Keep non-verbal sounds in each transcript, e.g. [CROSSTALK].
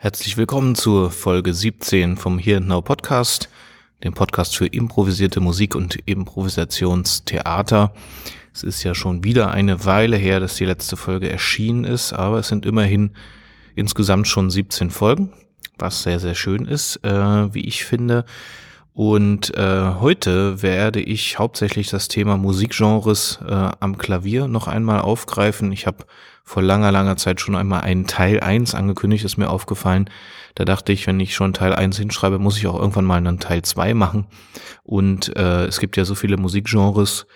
Herzlich willkommen zur Folge 17 vom Here and Now Podcast, dem Podcast für improvisierte Musik und Improvisationstheater. Es ist ja schon wieder eine Weile her, dass die letzte Folge erschienen ist, aber es sind immerhin insgesamt schon 17 Folgen, was sehr, sehr schön ist, äh, wie ich finde. Und äh, heute werde ich hauptsächlich das Thema Musikgenres äh, am Klavier noch einmal aufgreifen. Ich habe vor langer, langer Zeit schon einmal einen Teil 1 angekündigt, ist mir aufgefallen. Da dachte ich, wenn ich schon Teil 1 hinschreibe, muss ich auch irgendwann mal einen Teil 2 machen. Und äh, es gibt ja so viele Musikgenres,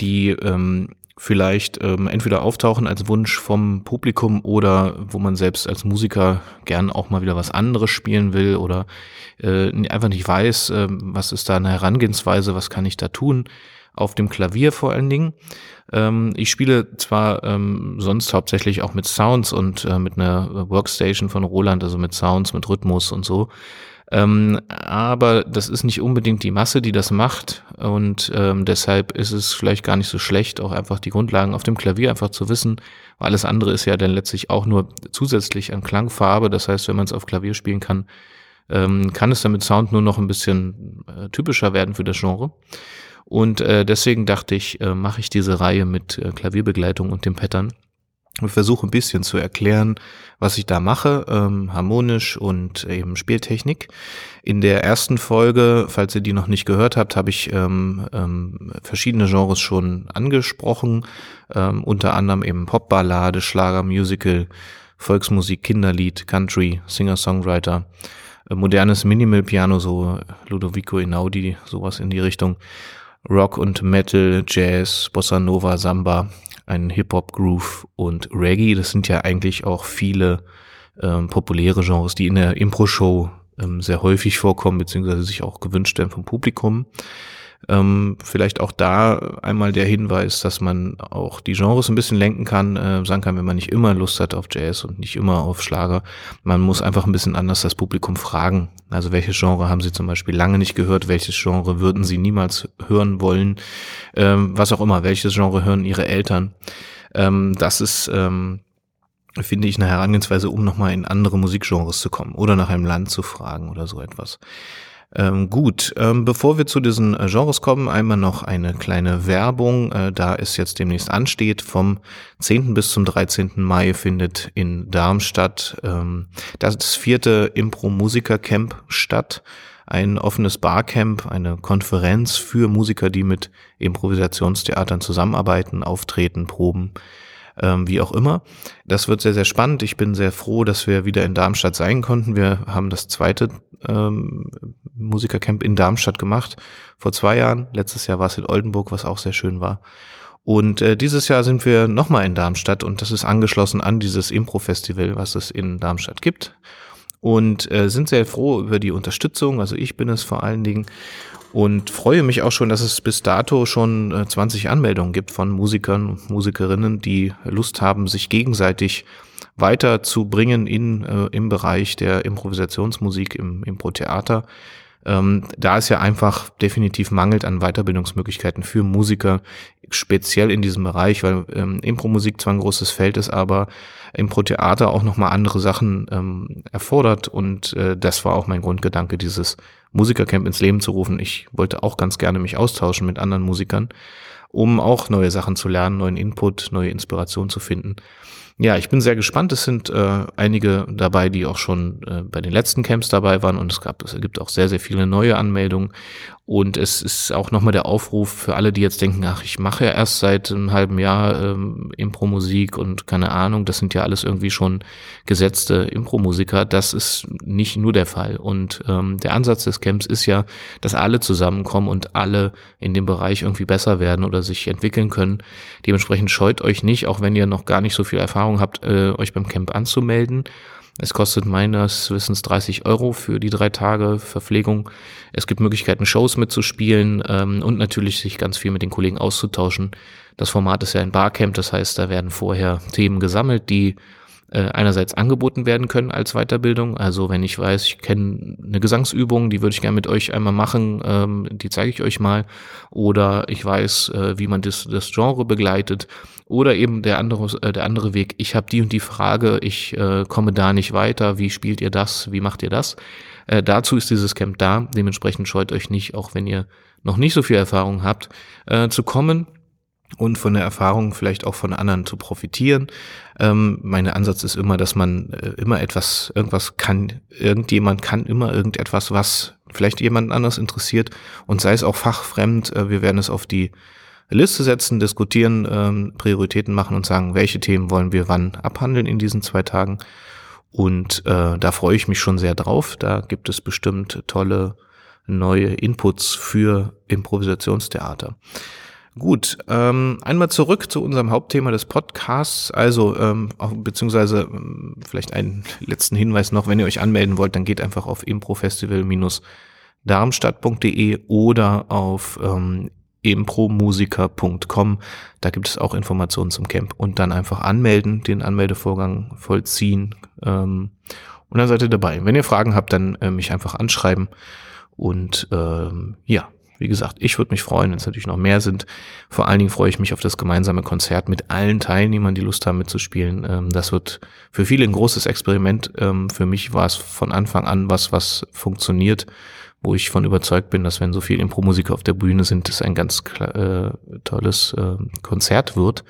die ähm, vielleicht ähm, entweder auftauchen als Wunsch vom Publikum oder wo man selbst als Musiker gern auch mal wieder was anderes spielen will oder äh, einfach nicht weiß, äh, was ist da eine Herangehensweise, was kann ich da tun, auf dem Klavier vor allen Dingen. Ähm, ich spiele zwar ähm, sonst hauptsächlich auch mit Sounds und äh, mit einer Workstation von Roland, also mit Sounds, mit Rhythmus und so. Ähm, aber das ist nicht unbedingt die Masse, die das macht. Und ähm, deshalb ist es vielleicht gar nicht so schlecht, auch einfach die Grundlagen auf dem Klavier einfach zu wissen. Weil alles andere ist ja dann letztlich auch nur zusätzlich an Klangfarbe. Das heißt, wenn man es auf Klavier spielen kann, ähm, kann es dann mit Sound nur noch ein bisschen äh, typischer werden für das Genre. Und äh, deswegen dachte ich, äh, mache ich diese Reihe mit äh, Klavierbegleitung und dem Pattern und versuche ein bisschen zu erklären, was ich da mache, ähm, harmonisch und eben Spieltechnik. In der ersten Folge, falls ihr die noch nicht gehört habt, habe ich ähm, ähm, verschiedene Genres schon angesprochen, ähm, unter anderem eben Popballade, Schlager, Musical, Volksmusik, Kinderlied, Country, Singer-Songwriter, modernes Minimal-Piano, so Ludovico Einaudi, sowas in die Richtung, Rock und Metal, Jazz, Bossa Nova, Samba, ein Hip-Hop-Groove und Reggae. Das sind ja eigentlich auch viele ähm, populäre Genres, die in der Impro-Show ähm, sehr häufig vorkommen, beziehungsweise sich auch gewünscht werden vom Publikum. Ähm, vielleicht auch da einmal der Hinweis, dass man auch die Genres ein bisschen lenken kann, äh, sagen kann, wenn man nicht immer Lust hat auf Jazz und nicht immer auf Schlager. Man muss einfach ein bisschen anders das Publikum fragen. Also welches Genre haben Sie zum Beispiel lange nicht gehört? Welches Genre würden Sie niemals hören wollen? Ähm, was auch immer. Welches Genre hören Ihre Eltern? Ähm, das ist ähm, finde ich eine Herangehensweise, um nochmal in andere Musikgenres zu kommen oder nach einem Land zu fragen oder so etwas. Ähm, gut, ähm, bevor wir zu diesen äh, Genres kommen, einmal noch eine kleine Werbung, äh, da es jetzt demnächst ansteht. Vom 10. bis zum 13. Mai findet in Darmstadt ähm, das vierte Impro-Musiker-Camp statt. Ein offenes Barcamp, eine Konferenz für Musiker, die mit Improvisationstheatern zusammenarbeiten, auftreten, proben ähm, wie auch immer. Das wird sehr, sehr spannend. Ich bin sehr froh, dass wir wieder in Darmstadt sein konnten. Wir haben das zweite ähm, Musikercamp in Darmstadt gemacht vor zwei Jahren. Letztes Jahr war es in Oldenburg, was auch sehr schön war. Und äh, dieses Jahr sind wir nochmal in Darmstadt und das ist angeschlossen an dieses Impro-Festival, was es in Darmstadt gibt. Und äh, sind sehr froh über die Unterstützung. Also ich bin es vor allen Dingen und freue mich auch schon, dass es bis dato schon 20 äh, Anmeldungen gibt von Musikern und Musikerinnen, die Lust haben, sich gegenseitig weiterzubringen in, äh, im Bereich der Improvisationsmusik im Impro-Theater. Ähm, da es ja einfach definitiv mangelt an Weiterbildungsmöglichkeiten für Musiker, speziell in diesem Bereich, weil ähm, Impro-Musik zwar ein großes Feld ist, aber Impro-Theater auch nochmal andere Sachen ähm, erfordert und äh, das war auch mein Grundgedanke, dieses Musikercamp ins Leben zu rufen. Ich wollte auch ganz gerne mich austauschen mit anderen Musikern, um auch neue Sachen zu lernen, neuen Input, neue Inspiration zu finden. Ja, ich bin sehr gespannt. Es sind äh, einige dabei, die auch schon äh, bei den letzten Camps dabei waren und es gab, es gibt auch sehr, sehr viele neue Anmeldungen. Und es ist auch nochmal der Aufruf für alle, die jetzt denken, ach, ich mache ja erst seit einem halben Jahr ähm, Impro-Musik und keine Ahnung, das sind ja alles irgendwie schon gesetzte Impro-Musiker. Das ist nicht nur der Fall. Und ähm, der Ansatz des Camps ist ja, dass alle zusammenkommen und alle in dem Bereich irgendwie besser werden oder sich entwickeln können. Dementsprechend scheut euch nicht, auch wenn ihr noch gar nicht so viel Erfahrung habt, äh, euch beim Camp anzumelden. Es kostet meines Wissens 30 Euro für die drei Tage Verpflegung. Es gibt Möglichkeiten, Shows mitzuspielen ähm, und natürlich sich ganz viel mit den Kollegen auszutauschen. Das Format ist ja ein Barcamp, das heißt, da werden vorher Themen gesammelt, die äh, einerseits angeboten werden können als Weiterbildung. Also wenn ich weiß, ich kenne eine Gesangsübung, die würde ich gerne mit euch einmal machen, ähm, die zeige ich euch mal. Oder ich weiß, äh, wie man das, das Genre begleitet. Oder eben der andere, äh, der andere Weg, ich habe die und die Frage, ich äh, komme da nicht weiter, wie spielt ihr das, wie macht ihr das? Äh, dazu ist dieses Camp da. Dementsprechend scheut euch nicht, auch wenn ihr noch nicht so viel Erfahrung habt, äh, zu kommen und von der Erfahrung vielleicht auch von anderen zu profitieren. Ähm, mein Ansatz ist immer, dass man äh, immer etwas, irgendwas kann, irgendjemand kann immer irgendetwas, was vielleicht jemand anders interessiert und sei es auch fachfremd. Äh, wir werden es auf die Liste setzen, diskutieren, ähm, Prioritäten machen und sagen, welche Themen wollen wir wann abhandeln in diesen zwei Tagen. Und äh, da freue ich mich schon sehr drauf. Da gibt es bestimmt tolle neue Inputs für Improvisationstheater. Gut, ähm, einmal zurück zu unserem Hauptthema des Podcasts. Also, ähm, beziehungsweise ähm, vielleicht einen [LAUGHS] letzten Hinweis noch, wenn ihr euch anmelden wollt, dann geht einfach auf improfestival-darmstadt.de oder auf ähm, impromusiker.com. Da gibt es auch Informationen zum Camp. Und dann einfach anmelden, den Anmeldevorgang vollziehen. Ähm, und dann seid ihr dabei. Wenn ihr Fragen habt, dann äh, mich einfach anschreiben. Und ähm, ja, wie gesagt, ich würde mich freuen, wenn es natürlich noch mehr sind. Vor allen Dingen freue ich mich auf das gemeinsame Konzert mit allen Teilnehmern, die Lust haben mitzuspielen. Ähm, das wird für viele ein großes Experiment. Ähm, für mich war es von Anfang an was, was funktioniert, wo ich von überzeugt bin, dass wenn so viele Impro-Musiker auf der Bühne sind, es ein ganz äh, tolles äh, Konzert wird,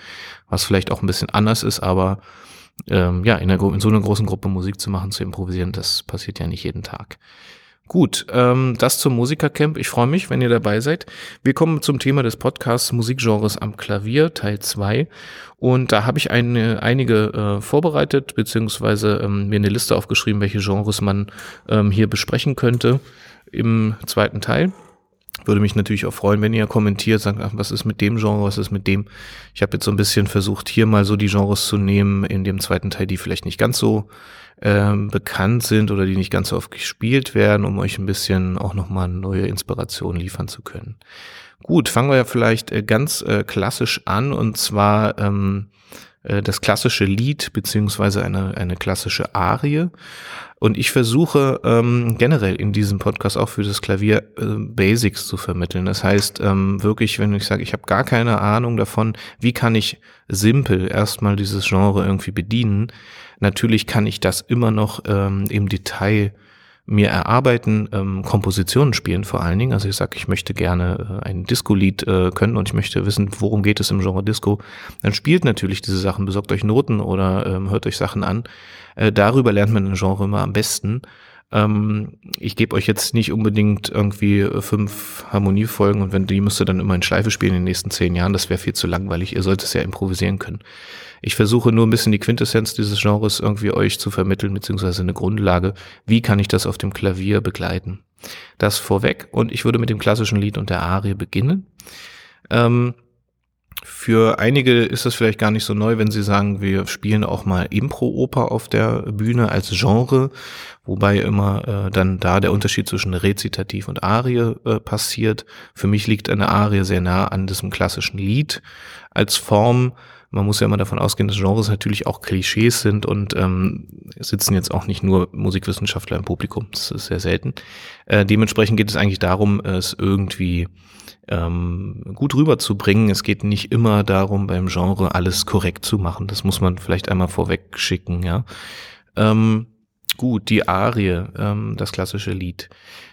was vielleicht auch ein bisschen anders ist, aber ähm, ja, in, einer, in so einer großen Gruppe Musik zu machen, zu improvisieren, das passiert ja nicht jeden Tag. Gut, ähm, das zum Musikercamp. Ich freue mich, wenn ihr dabei seid. Wir kommen zum Thema des Podcasts Musikgenres am Klavier, Teil 2. Und da habe ich eine, einige äh, vorbereitet, beziehungsweise ähm, mir eine Liste aufgeschrieben, welche Genres man ähm, hier besprechen könnte im zweiten Teil. Würde mich natürlich auch freuen, wenn ihr kommentiert, sagt, ach, was ist mit dem Genre, was ist mit dem. Ich habe jetzt so ein bisschen versucht, hier mal so die Genres zu nehmen in dem zweiten Teil, die vielleicht nicht ganz so ähm, bekannt sind oder die nicht ganz so oft gespielt werden, um euch ein bisschen auch nochmal neue Inspiration liefern zu können. Gut, fangen wir ja vielleicht äh, ganz äh, klassisch an und zwar ähm, äh, das klassische Lied beziehungsweise eine, eine klassische Arie. Und ich versuche ähm, generell in diesem Podcast auch für das Klavier äh, Basics zu vermitteln. Das heißt ähm, wirklich, wenn ich sage, ich habe gar keine Ahnung davon, wie kann ich simpel erstmal dieses Genre irgendwie bedienen, Natürlich kann ich das immer noch ähm, im Detail mir erarbeiten, ähm, Kompositionen spielen vor allen Dingen. Also ich sage, ich möchte gerne äh, ein Disco-Lied äh, können und ich möchte wissen, worum geht es im Genre Disco. Dann spielt natürlich diese Sachen, besorgt euch Noten oder ähm, hört euch Sachen an. Äh, darüber lernt man ein Genre immer am besten. Ähm, ich gebe euch jetzt nicht unbedingt irgendwie fünf Harmoniefolgen und wenn die müsst ihr dann immer in Schleife spielen in den nächsten zehn Jahren, das wäre viel zu langweilig. Ihr sollt es ja improvisieren können. Ich versuche nur ein bisschen die Quintessenz dieses Genres irgendwie euch zu vermitteln, beziehungsweise eine Grundlage. Wie kann ich das auf dem Klavier begleiten? Das vorweg und ich würde mit dem klassischen Lied und der Arie beginnen. Ähm, für einige ist das vielleicht gar nicht so neu, wenn sie sagen, wir spielen auch mal Impro-Oper auf der Bühne als Genre, wobei immer äh, dann da der Unterschied zwischen Rezitativ und Arie äh, passiert. Für mich liegt eine Arie sehr nah an diesem klassischen Lied als Form, man muss ja immer davon ausgehen, dass Genres natürlich auch Klischees sind und ähm, sitzen jetzt auch nicht nur Musikwissenschaftler im Publikum. Das ist sehr selten. Äh, dementsprechend geht es eigentlich darum, es irgendwie ähm, gut rüberzubringen. Es geht nicht immer darum, beim Genre alles korrekt zu machen. Das muss man vielleicht einmal vorweg schicken, ja. Ähm, gut, die Arie, ähm, das klassische Lied.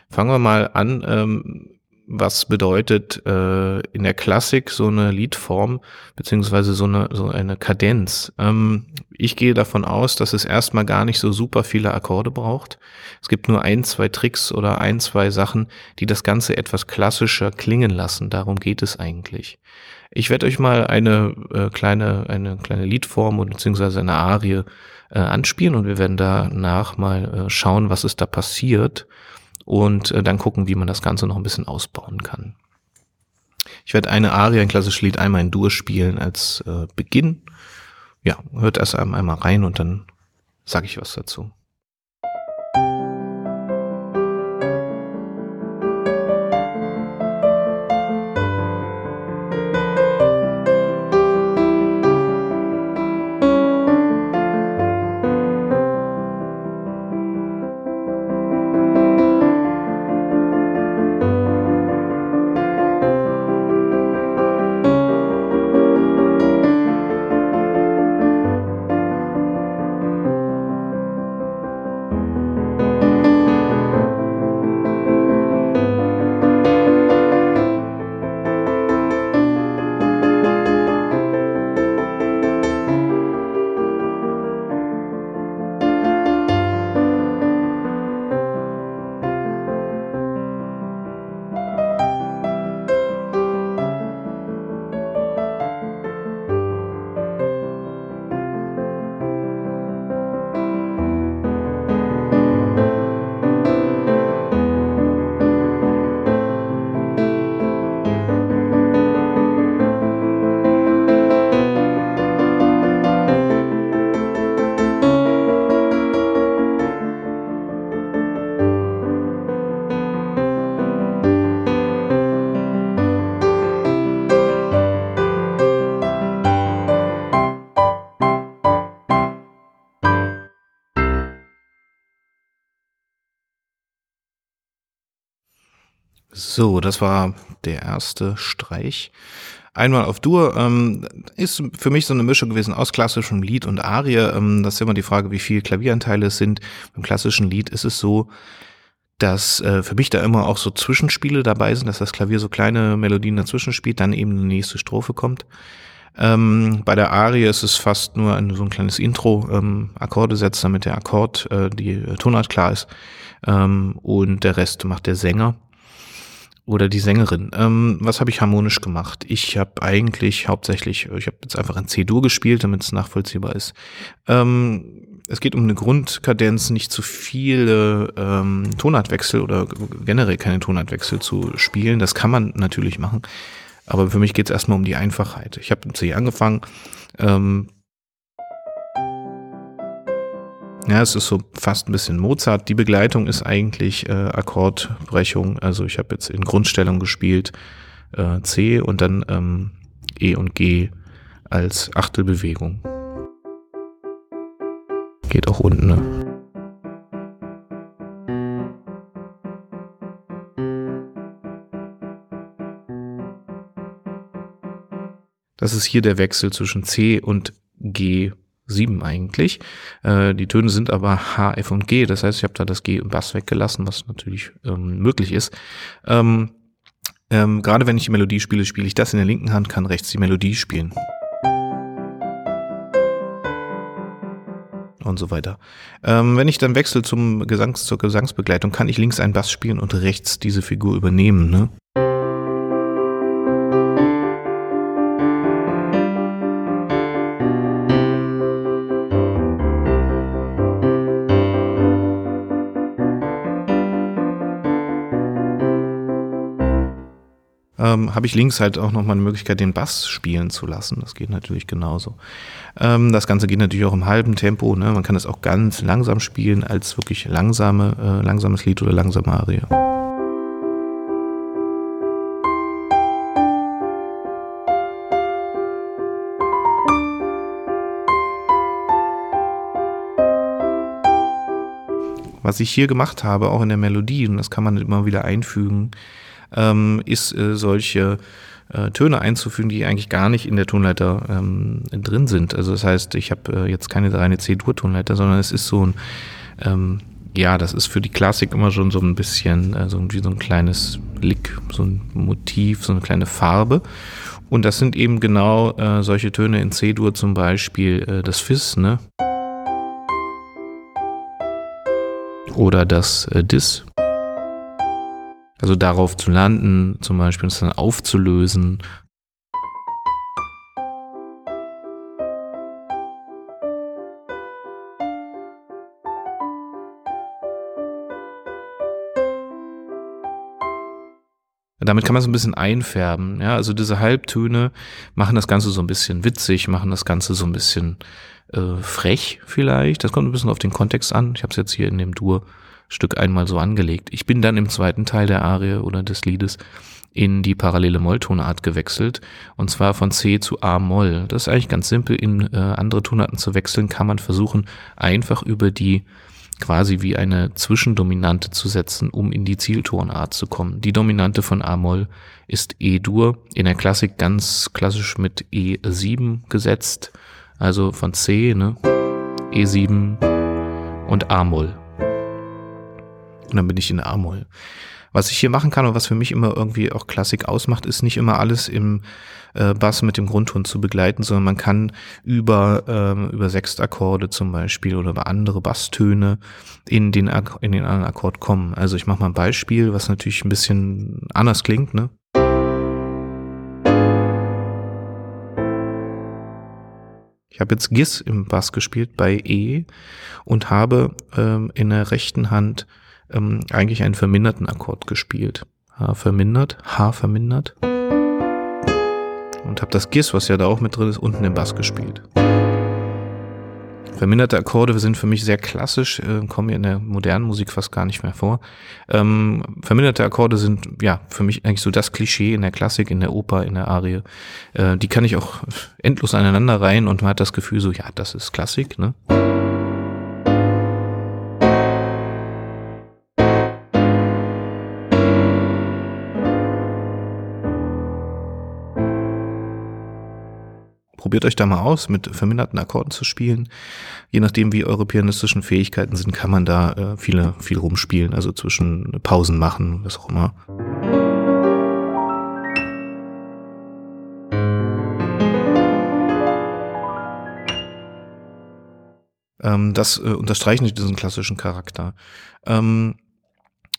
Fangen wir mal an. Ähm, was bedeutet äh, in der Klassik so eine Liedform beziehungsweise so eine so eine Kadenz. Ähm, ich gehe davon aus, dass es erstmal gar nicht so super viele Akkorde braucht. Es gibt nur ein, zwei Tricks oder ein, zwei Sachen, die das Ganze etwas klassischer klingen lassen. Darum geht es eigentlich. Ich werde euch mal eine äh, kleine eine kleine Liedform und beziehungsweise eine Arie äh, anspielen und wir werden danach mal äh, schauen, was ist da passiert und äh, dann gucken, wie man das Ganze noch ein bisschen ausbauen kann. Ich werde eine Arie, ein klassisches Lied, einmal in Dur spielen als äh, Beginn. Ja, hört erst einmal rein und dann sage ich was dazu. So, das war der erste Streich. Einmal auf Dur ähm, ist für mich so eine Mischung gewesen aus klassischem Lied und Arie. Ähm, das ist immer die Frage, wie viel Klavieranteile es sind. Beim klassischen Lied ist es so, dass äh, für mich da immer auch so Zwischenspiele dabei sind, dass das Klavier so kleine Melodien dazwischen spielt, dann eben eine nächste Strophe kommt. Ähm, bei der Arie ist es fast nur ein, so ein kleines Intro, ähm, Akkorde setzt, damit der Akkord, äh, die Tonart klar ist. Ähm, und der Rest macht der Sänger oder die Sängerin. Ähm, was habe ich harmonisch gemacht? Ich habe eigentlich hauptsächlich, ich habe jetzt einfach ein C-Dur gespielt, damit es nachvollziehbar ist. Ähm, es geht um eine Grundkadenz, nicht zu viele ähm, Tonartwechsel oder generell keine Tonartwechsel zu spielen. Das kann man natürlich machen. Aber für mich geht es erstmal um die Einfachheit. Ich habe im C angefangen. Ähm, Ja, es ist so fast ein bisschen Mozart. Die Begleitung ist eigentlich äh, Akkordbrechung. Also ich habe jetzt in Grundstellung gespielt äh, C und dann ähm, E und G als Achtelbewegung. Geht auch unten, ne? Das ist hier der Wechsel zwischen C und G 7 eigentlich. Äh, die Töne sind aber H, F und G. Das heißt, ich habe da das G und Bass weggelassen, was natürlich ähm, möglich ist. Ähm, ähm, Gerade wenn ich die Melodie spiele, spiele ich das in der linken Hand, kann rechts die Melodie spielen. Und so weiter. Ähm, wenn ich dann wechsle zum Gesangs zur Gesangsbegleitung, kann ich links einen Bass spielen und rechts diese Figur übernehmen. Ne? Ähm, habe ich links halt auch nochmal eine Möglichkeit, den Bass spielen zu lassen. Das geht natürlich genauso. Ähm, das Ganze geht natürlich auch im halben Tempo. Ne? Man kann es auch ganz langsam spielen als wirklich langsame, äh, langsames Lied oder langsame Arie. Was ich hier gemacht habe, auch in der Melodie, und das kann man immer wieder einfügen, ähm, ist äh, solche äh, Töne einzufügen, die eigentlich gar nicht in der Tonleiter ähm, drin sind. Also das heißt, ich habe äh, jetzt keine reine C-Dur-Tonleiter, sondern es ist so ein, ähm, ja, das ist für die Klassik immer schon so ein bisschen äh, so wie so ein kleines Lick, so ein Motiv, so eine kleine Farbe. Und das sind eben genau äh, solche Töne in C-Dur zum Beispiel äh, das Fis, ne? Oder das äh, Dis. Also darauf zu landen, zum Beispiel es dann aufzulösen. Damit kann man so ein bisschen einfärben. Ja, also diese Halbtöne machen das Ganze so ein bisschen witzig, machen das Ganze so ein bisschen äh, frech vielleicht. Das kommt ein bisschen auf den Kontext an. Ich habe es jetzt hier in dem Dur Stück einmal so angelegt. Ich bin dann im zweiten Teil der Arie oder des Liedes in die parallele Molltonart gewechselt und zwar von C zu A-Moll. Das ist eigentlich ganz simpel. In äh, andere Tonarten zu wechseln kann man versuchen, einfach über die quasi wie eine Zwischendominante zu setzen, um in die Zieltonart zu kommen. Die Dominante von A-Moll ist E-Dur, in der Klassik ganz klassisch mit E7 gesetzt, also von C, ne? E7 und A-Moll. Und dann bin ich in A-Moll. Was ich hier machen kann und was für mich immer irgendwie auch Klassik ausmacht, ist nicht immer alles im äh, Bass mit dem Grundton zu begleiten, sondern man kann über, ähm, über Sechstakkorde zum Beispiel oder über andere Basstöne in den, in den anderen Akkord kommen. Also ich mache mal ein Beispiel, was natürlich ein bisschen anders klingt, ne? Ich habe jetzt Gis im Bass gespielt bei E und habe ähm, in der rechten Hand ähm, eigentlich einen verminderten Akkord gespielt. H vermindert, H vermindert. Und habe das Gis, was ja da auch mit drin ist, unten im Bass gespielt. Verminderte Akkorde sind für mich sehr klassisch, äh, kommen in der modernen Musik fast gar nicht mehr vor. Ähm, verminderte Akkorde sind ja für mich eigentlich so das Klischee in der Klassik, in der Oper, in der Arie. Äh, die kann ich auch endlos aneinander reihen und man hat das Gefühl so, ja, das ist Klassik, ne? Probiert euch da mal aus, mit verminderten Akkorden zu spielen. Je nachdem, wie eure pianistischen Fähigkeiten sind, kann man da äh, viele, viel rumspielen, also zwischen Pausen machen, was auch immer. Ähm, das äh, unterstreicht nicht diesen klassischen Charakter. Ähm,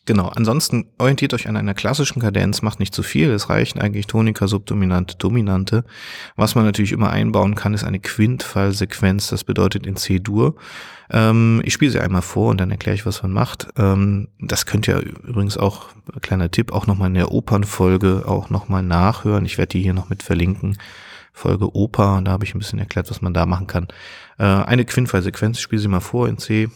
Genau, ansonsten orientiert euch an einer klassischen Kadenz, macht nicht zu viel, es reichen eigentlich Tonika, Subdominante, Dominante. Was man natürlich immer einbauen kann, ist eine Quintfallsequenz, das bedeutet in C-Dur. Ähm, ich spiele sie einmal vor und dann erkläre ich, was man macht. Ähm, das könnt ihr übrigens auch, kleiner Tipp, auch nochmal in der Opernfolge auch nochmal nachhören. Ich werde die hier noch mit verlinken. Folge Oper, da habe ich ein bisschen erklärt, was man da machen kann. Äh, eine Quintfallsequenz, ich spiele sie mal vor in C.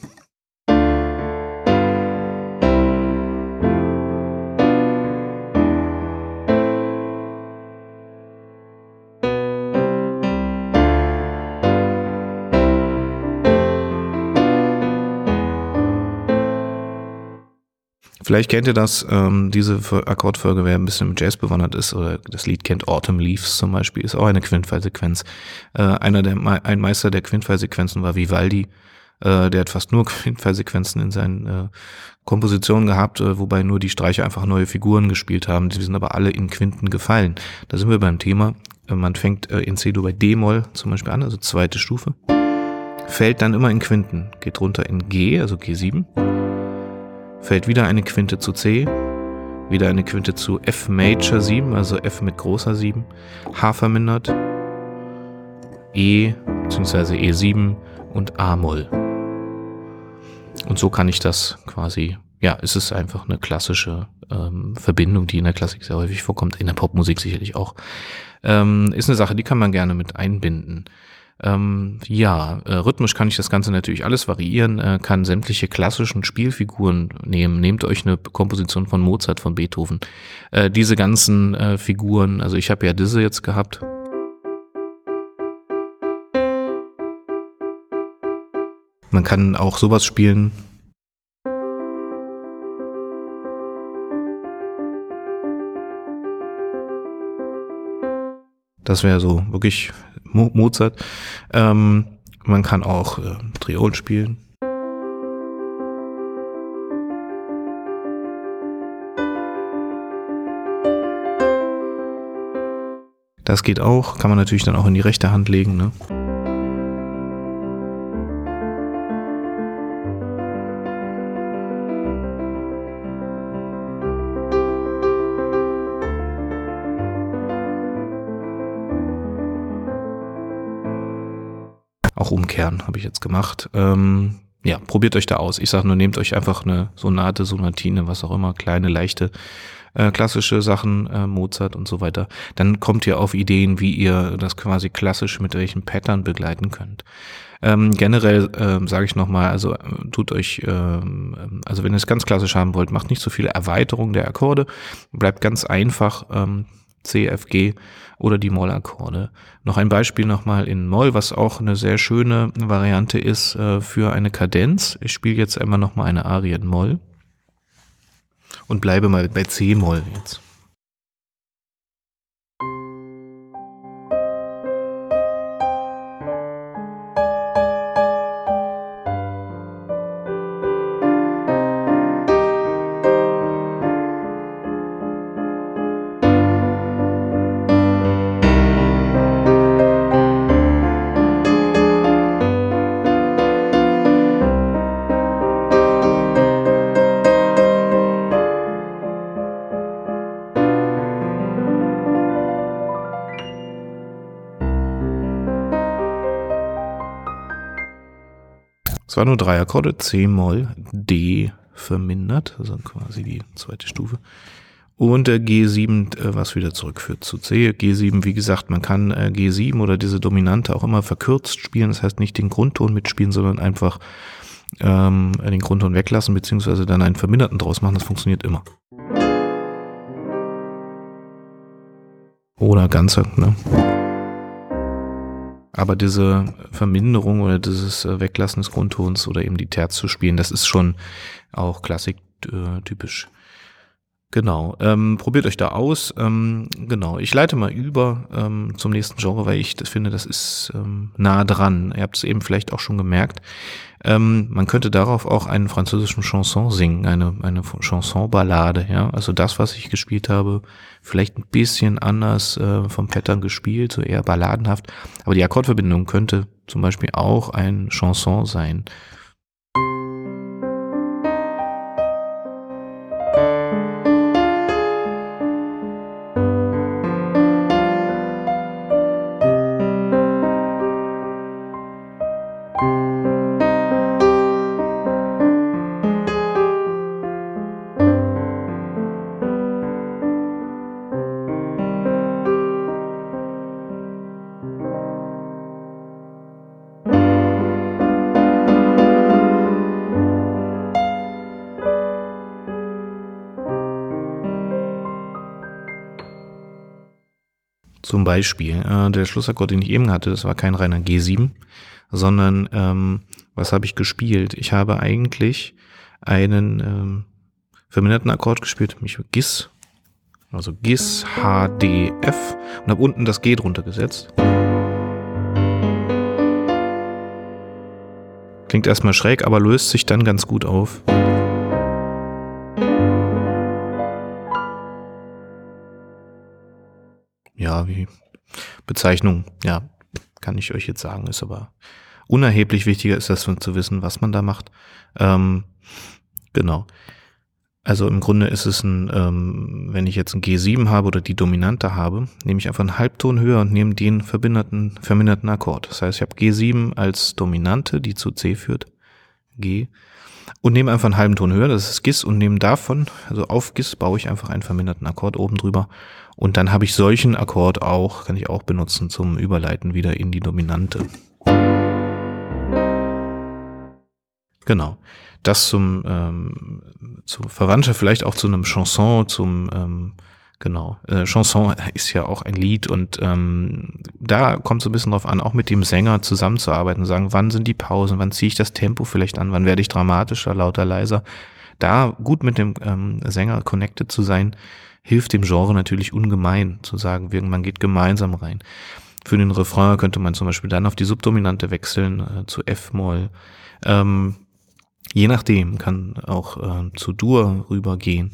Vielleicht kennt ihr das, ähm, diese Akkordfolge, wer ein bisschen mit Jazz bewandert ist oder das Lied kennt, Autumn Leaves zum Beispiel, ist auch eine Quintfallsequenz. Äh, einer der, ein Meister der Quintfallsequenzen war Vivaldi. Äh, der hat fast nur [LAUGHS] Quintfallsequenzen in seinen äh, Kompositionen gehabt, äh, wobei nur die Streicher einfach neue Figuren gespielt haben. Die sind aber alle in Quinten gefallen. Da sind wir beim Thema. Äh, man fängt äh, in C-Dur bei D-Moll zum Beispiel an, also zweite Stufe. Fällt dann immer in Quinten, geht runter in G, also G7 fällt wieder eine Quinte zu C, wieder eine Quinte zu F Major 7, also F mit großer 7, H vermindert, E bzw. E7 und A-Moll. Und so kann ich das quasi, ja, es ist einfach eine klassische ähm, Verbindung, die in der Klassik sehr häufig vorkommt, in der Popmusik sicherlich auch. Ähm, ist eine Sache, die kann man gerne mit einbinden. Ähm, ja, äh, rhythmisch kann ich das Ganze natürlich alles variieren, äh, kann sämtliche klassischen Spielfiguren nehmen. Nehmt euch eine Komposition von Mozart, von Beethoven. Äh, diese ganzen äh, Figuren, also ich habe ja diese jetzt gehabt. Man kann auch sowas spielen, Das wäre so wirklich Mo Mozart. Ähm, man kann auch äh, Triol spielen. Das geht auch, kann man natürlich dann auch in die rechte Hand legen. Ne? Umkehren, habe ich jetzt gemacht. Ähm, ja, probiert euch da aus. Ich sage nur, nehmt euch einfach eine Sonate, Sonatine, was auch immer, kleine, leichte, äh, klassische Sachen, äh, Mozart und so weiter. Dann kommt ihr auf Ideen, wie ihr das quasi klassisch mit welchen Pattern begleiten könnt. Ähm, generell ähm, sage ich nochmal, also äh, tut euch, ähm, also wenn ihr es ganz klassisch haben wollt, macht nicht so viele Erweiterungen der Akkorde, bleibt ganz einfach. Ähm, C, F, G oder die Moll-Akkorde. Noch ein Beispiel nochmal in Moll, was auch eine sehr schöne Variante ist äh, für eine Kadenz. Ich spiele jetzt einmal nochmal eine Arie in Moll und bleibe mal bei C-Moll jetzt. Es waren nur drei Akkorde, C-Moll, D vermindert, also quasi die zweite Stufe. Und der G7, äh, was wieder zurückführt zu C. G7, wie gesagt, man kann äh, G7 oder diese Dominante auch immer verkürzt spielen. Das heißt nicht den Grundton mitspielen, sondern einfach ähm, den Grundton weglassen, beziehungsweise dann einen verminderten draus machen. Das funktioniert immer. Oder ganzer, ne? Aber diese Verminderung oder dieses äh, Weglassen des Grundtons oder eben die Terz zu spielen, das ist schon auch klassiktypisch. Genau, ähm, probiert euch da aus. Ähm, genau, ich leite mal über ähm, zum nächsten Genre, weil ich das finde, das ist ähm, nah dran. Ihr habt es eben vielleicht auch schon gemerkt. Ähm, man könnte darauf auch einen französischen Chanson singen, eine, eine Chansonballade, ja. Also das, was ich gespielt habe, vielleicht ein bisschen anders äh, vom Pattern gespielt, so eher balladenhaft. Aber die Akkordverbindung könnte zum Beispiel auch ein Chanson sein. Zum Beispiel, äh, der Schlussakkord, den ich eben hatte, das war kein reiner G7, sondern ähm, was habe ich gespielt? Ich habe eigentlich einen ähm, verminderten Akkord gespielt, nämlich GIS, also GIS, H, D, F und habe unten das G drunter gesetzt. Klingt erstmal schräg, aber löst sich dann ganz gut auf. Ja, wie Bezeichnung, ja, kann ich euch jetzt sagen, ist aber unerheblich wichtiger ist das zu wissen, was man da macht. Ähm, genau. Also im Grunde ist es ein, ähm, wenn ich jetzt ein G7 habe oder die Dominante habe, nehme ich einfach einen Halbton höher und nehme den verbinderten, verminderten Akkord. Das heißt, ich habe G7 als Dominante, die zu C führt, G, und nehme einfach einen halben Ton höher, das ist Gis, und nehme davon, also auf Gis baue ich einfach einen verminderten Akkord oben drüber und dann habe ich solchen Akkord auch, kann ich auch benutzen zum Überleiten wieder in die Dominante. Genau. Das zum, ähm, zur Verwandtschaft, vielleicht auch zu einem Chanson, zum, ähm, genau. Äh, Chanson ist ja auch ein Lied und ähm, da kommt so ein bisschen drauf an, auch mit dem Sänger zusammenzuarbeiten, sagen, wann sind die Pausen, wann ziehe ich das Tempo vielleicht an, wann werde ich dramatischer, lauter, leiser. Da gut mit dem ähm, Sänger connected zu sein, hilft dem Genre natürlich ungemein, zu sagen, man geht gemeinsam rein. Für den Refrain könnte man zum Beispiel dann auf die Subdominante wechseln, äh, zu F-Moll. Ähm, je nachdem, kann auch äh, zu Dur rübergehen.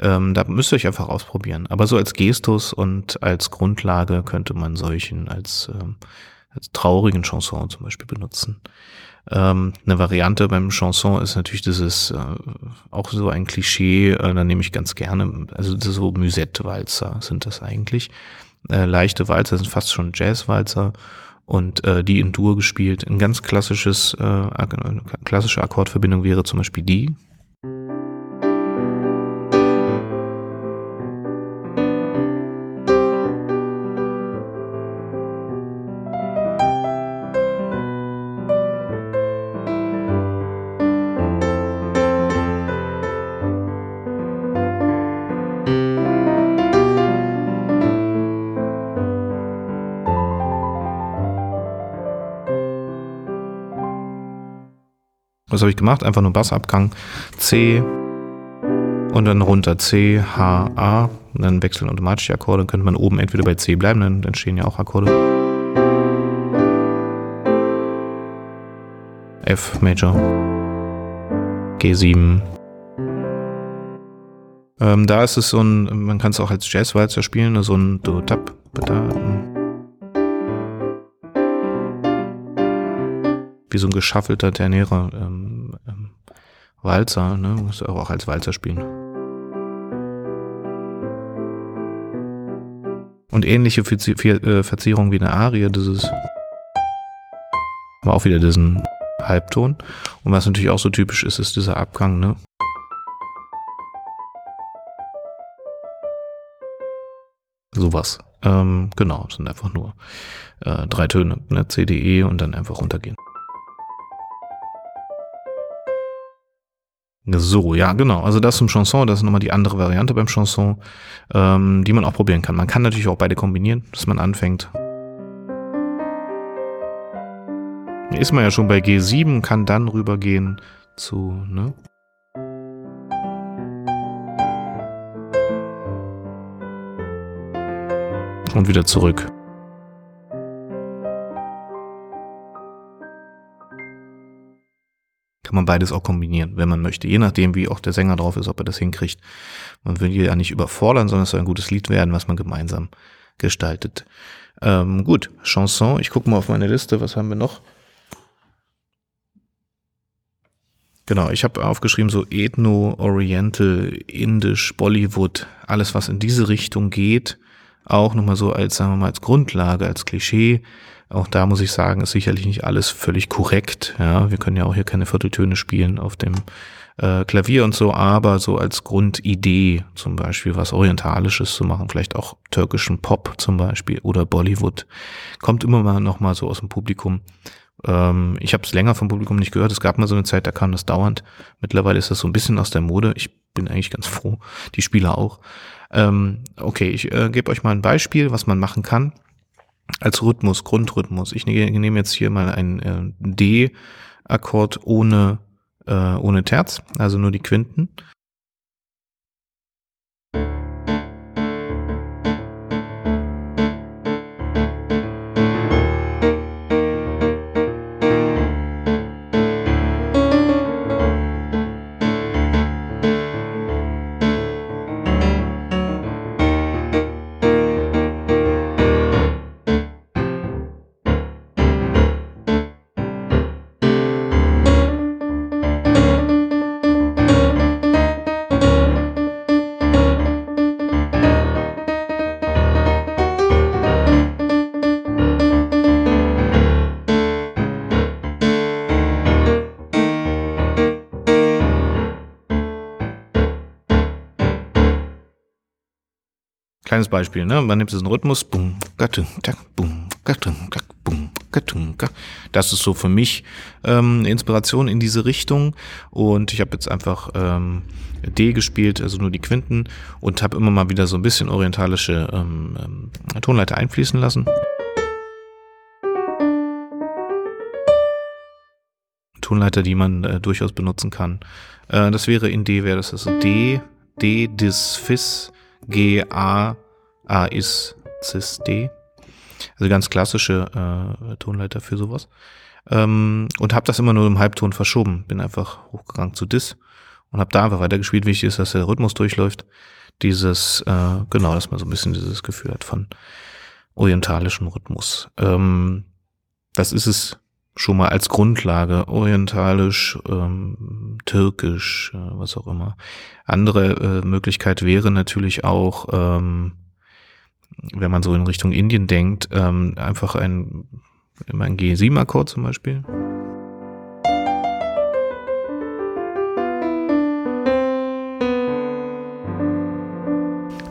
Ähm, da müsst ihr euch einfach ausprobieren. Aber so als Gestus und als Grundlage könnte man solchen als, ähm, als traurigen Chanson zum Beispiel benutzen. Ähm, eine Variante beim Chanson ist natürlich dieses äh, auch so ein Klischee, äh, da nehme ich ganz gerne, also so Musette-Walzer sind das eigentlich. Äh, leichte Walzer sind fast schon Jazz-Walzer und äh, die in Dur gespielt. Ein ganz klassisches, äh, klassische Akkordverbindung wäre zum Beispiel die. Was habe ich gemacht? Einfach nur Bassabgang C und dann runter C, H, A. Und dann wechseln automatisch die Akkorde. Dann könnte man oben entweder bei C bleiben, dann entstehen ja auch Akkorde. F Major. G7. Ähm, da ist es so ein, man kann es auch als Jazzwalzer spielen, so ein do tap da, wie so ein geschaffelter ternerer ähm, ähm, Walzer, ne? Muss auch als Walzer spielen. Und ähnliche äh, Verzierung wie eine Arie, das ist aber auch wieder diesen Halbton. Und was natürlich auch so typisch ist, ist dieser Abgang, ne? Sowas. Ähm, genau, sind einfach nur äh, drei Töne, ne? C, D, E und dann einfach runtergehen. So, ja, genau. Also das zum Chanson, das ist nochmal die andere Variante beim Chanson, ähm, die man auch probieren kann. Man kann natürlich auch beide kombinieren, dass man anfängt. Ist man ja schon bei G7, kann dann rübergehen zu, ne? Und wieder zurück. Kann man beides auch kombinieren, wenn man möchte. Je nachdem, wie auch der Sänger drauf ist, ob er das hinkriegt. Man will ja nicht überfordern, sondern es soll ein gutes Lied werden, was man gemeinsam gestaltet. Ähm, gut, Chanson. Ich gucke mal auf meine Liste. Was haben wir noch? Genau, ich habe aufgeschrieben so Ethno, Oriental, Indisch, Bollywood, alles was in diese Richtung geht, auch nochmal so als, sagen wir mal, als Grundlage, als Klischee. Auch da muss ich sagen, ist sicherlich nicht alles völlig korrekt. Ja, wir können ja auch hier keine Vierteltöne spielen auf dem äh, Klavier und so, aber so als Grundidee zum Beispiel was Orientalisches zu machen, vielleicht auch türkischen Pop zum Beispiel oder Bollywood, kommt immer mal noch mal so aus dem Publikum. Ähm, ich habe es länger vom Publikum nicht gehört. Es gab mal so eine Zeit, da kam das dauernd. Mittlerweile ist das so ein bisschen aus der Mode. Ich bin eigentlich ganz froh. Die Spieler auch. Ähm, okay, ich äh, gebe euch mal ein Beispiel, was man machen kann als Rhythmus, Grundrhythmus. Ich ne nehme jetzt hier mal einen äh, D-Akkord ohne, äh, ohne Terz, also nur die Quinten. Kleines Beispiel, ne? Man nimmt diesen Rhythmus, bum, tak, bum, tak, bum, gatung, Das ist so für mich ähm, Inspiration in diese Richtung. Und ich habe jetzt einfach ähm, D gespielt, also nur die Quinten, und habe immer mal wieder so ein bisschen orientalische ähm, ähm, Tonleiter einfließen lassen. Tonleiter, die man äh, durchaus benutzen kann. Äh, das wäre in D, wäre das also D, D, Dis, Fis, G, A, A, Is, Cis, D. Also ganz klassische äh, Tonleiter für sowas. Ähm, und habe das immer nur im Halbton verschoben. Bin einfach hochgegangen zu Dis und habe da einfach weitergespielt. Wichtig ist, dass der Rhythmus durchläuft. Dieses, äh, genau, dass man so ein bisschen dieses Gefühl hat von orientalischem Rhythmus. Ähm, das ist es schon mal als Grundlage, orientalisch, ähm, türkisch, äh, was auch immer. Andere äh, Möglichkeit wäre natürlich auch, ähm, wenn man so in Richtung Indien denkt, ähm, einfach ein, ein G7-Akkord zum Beispiel.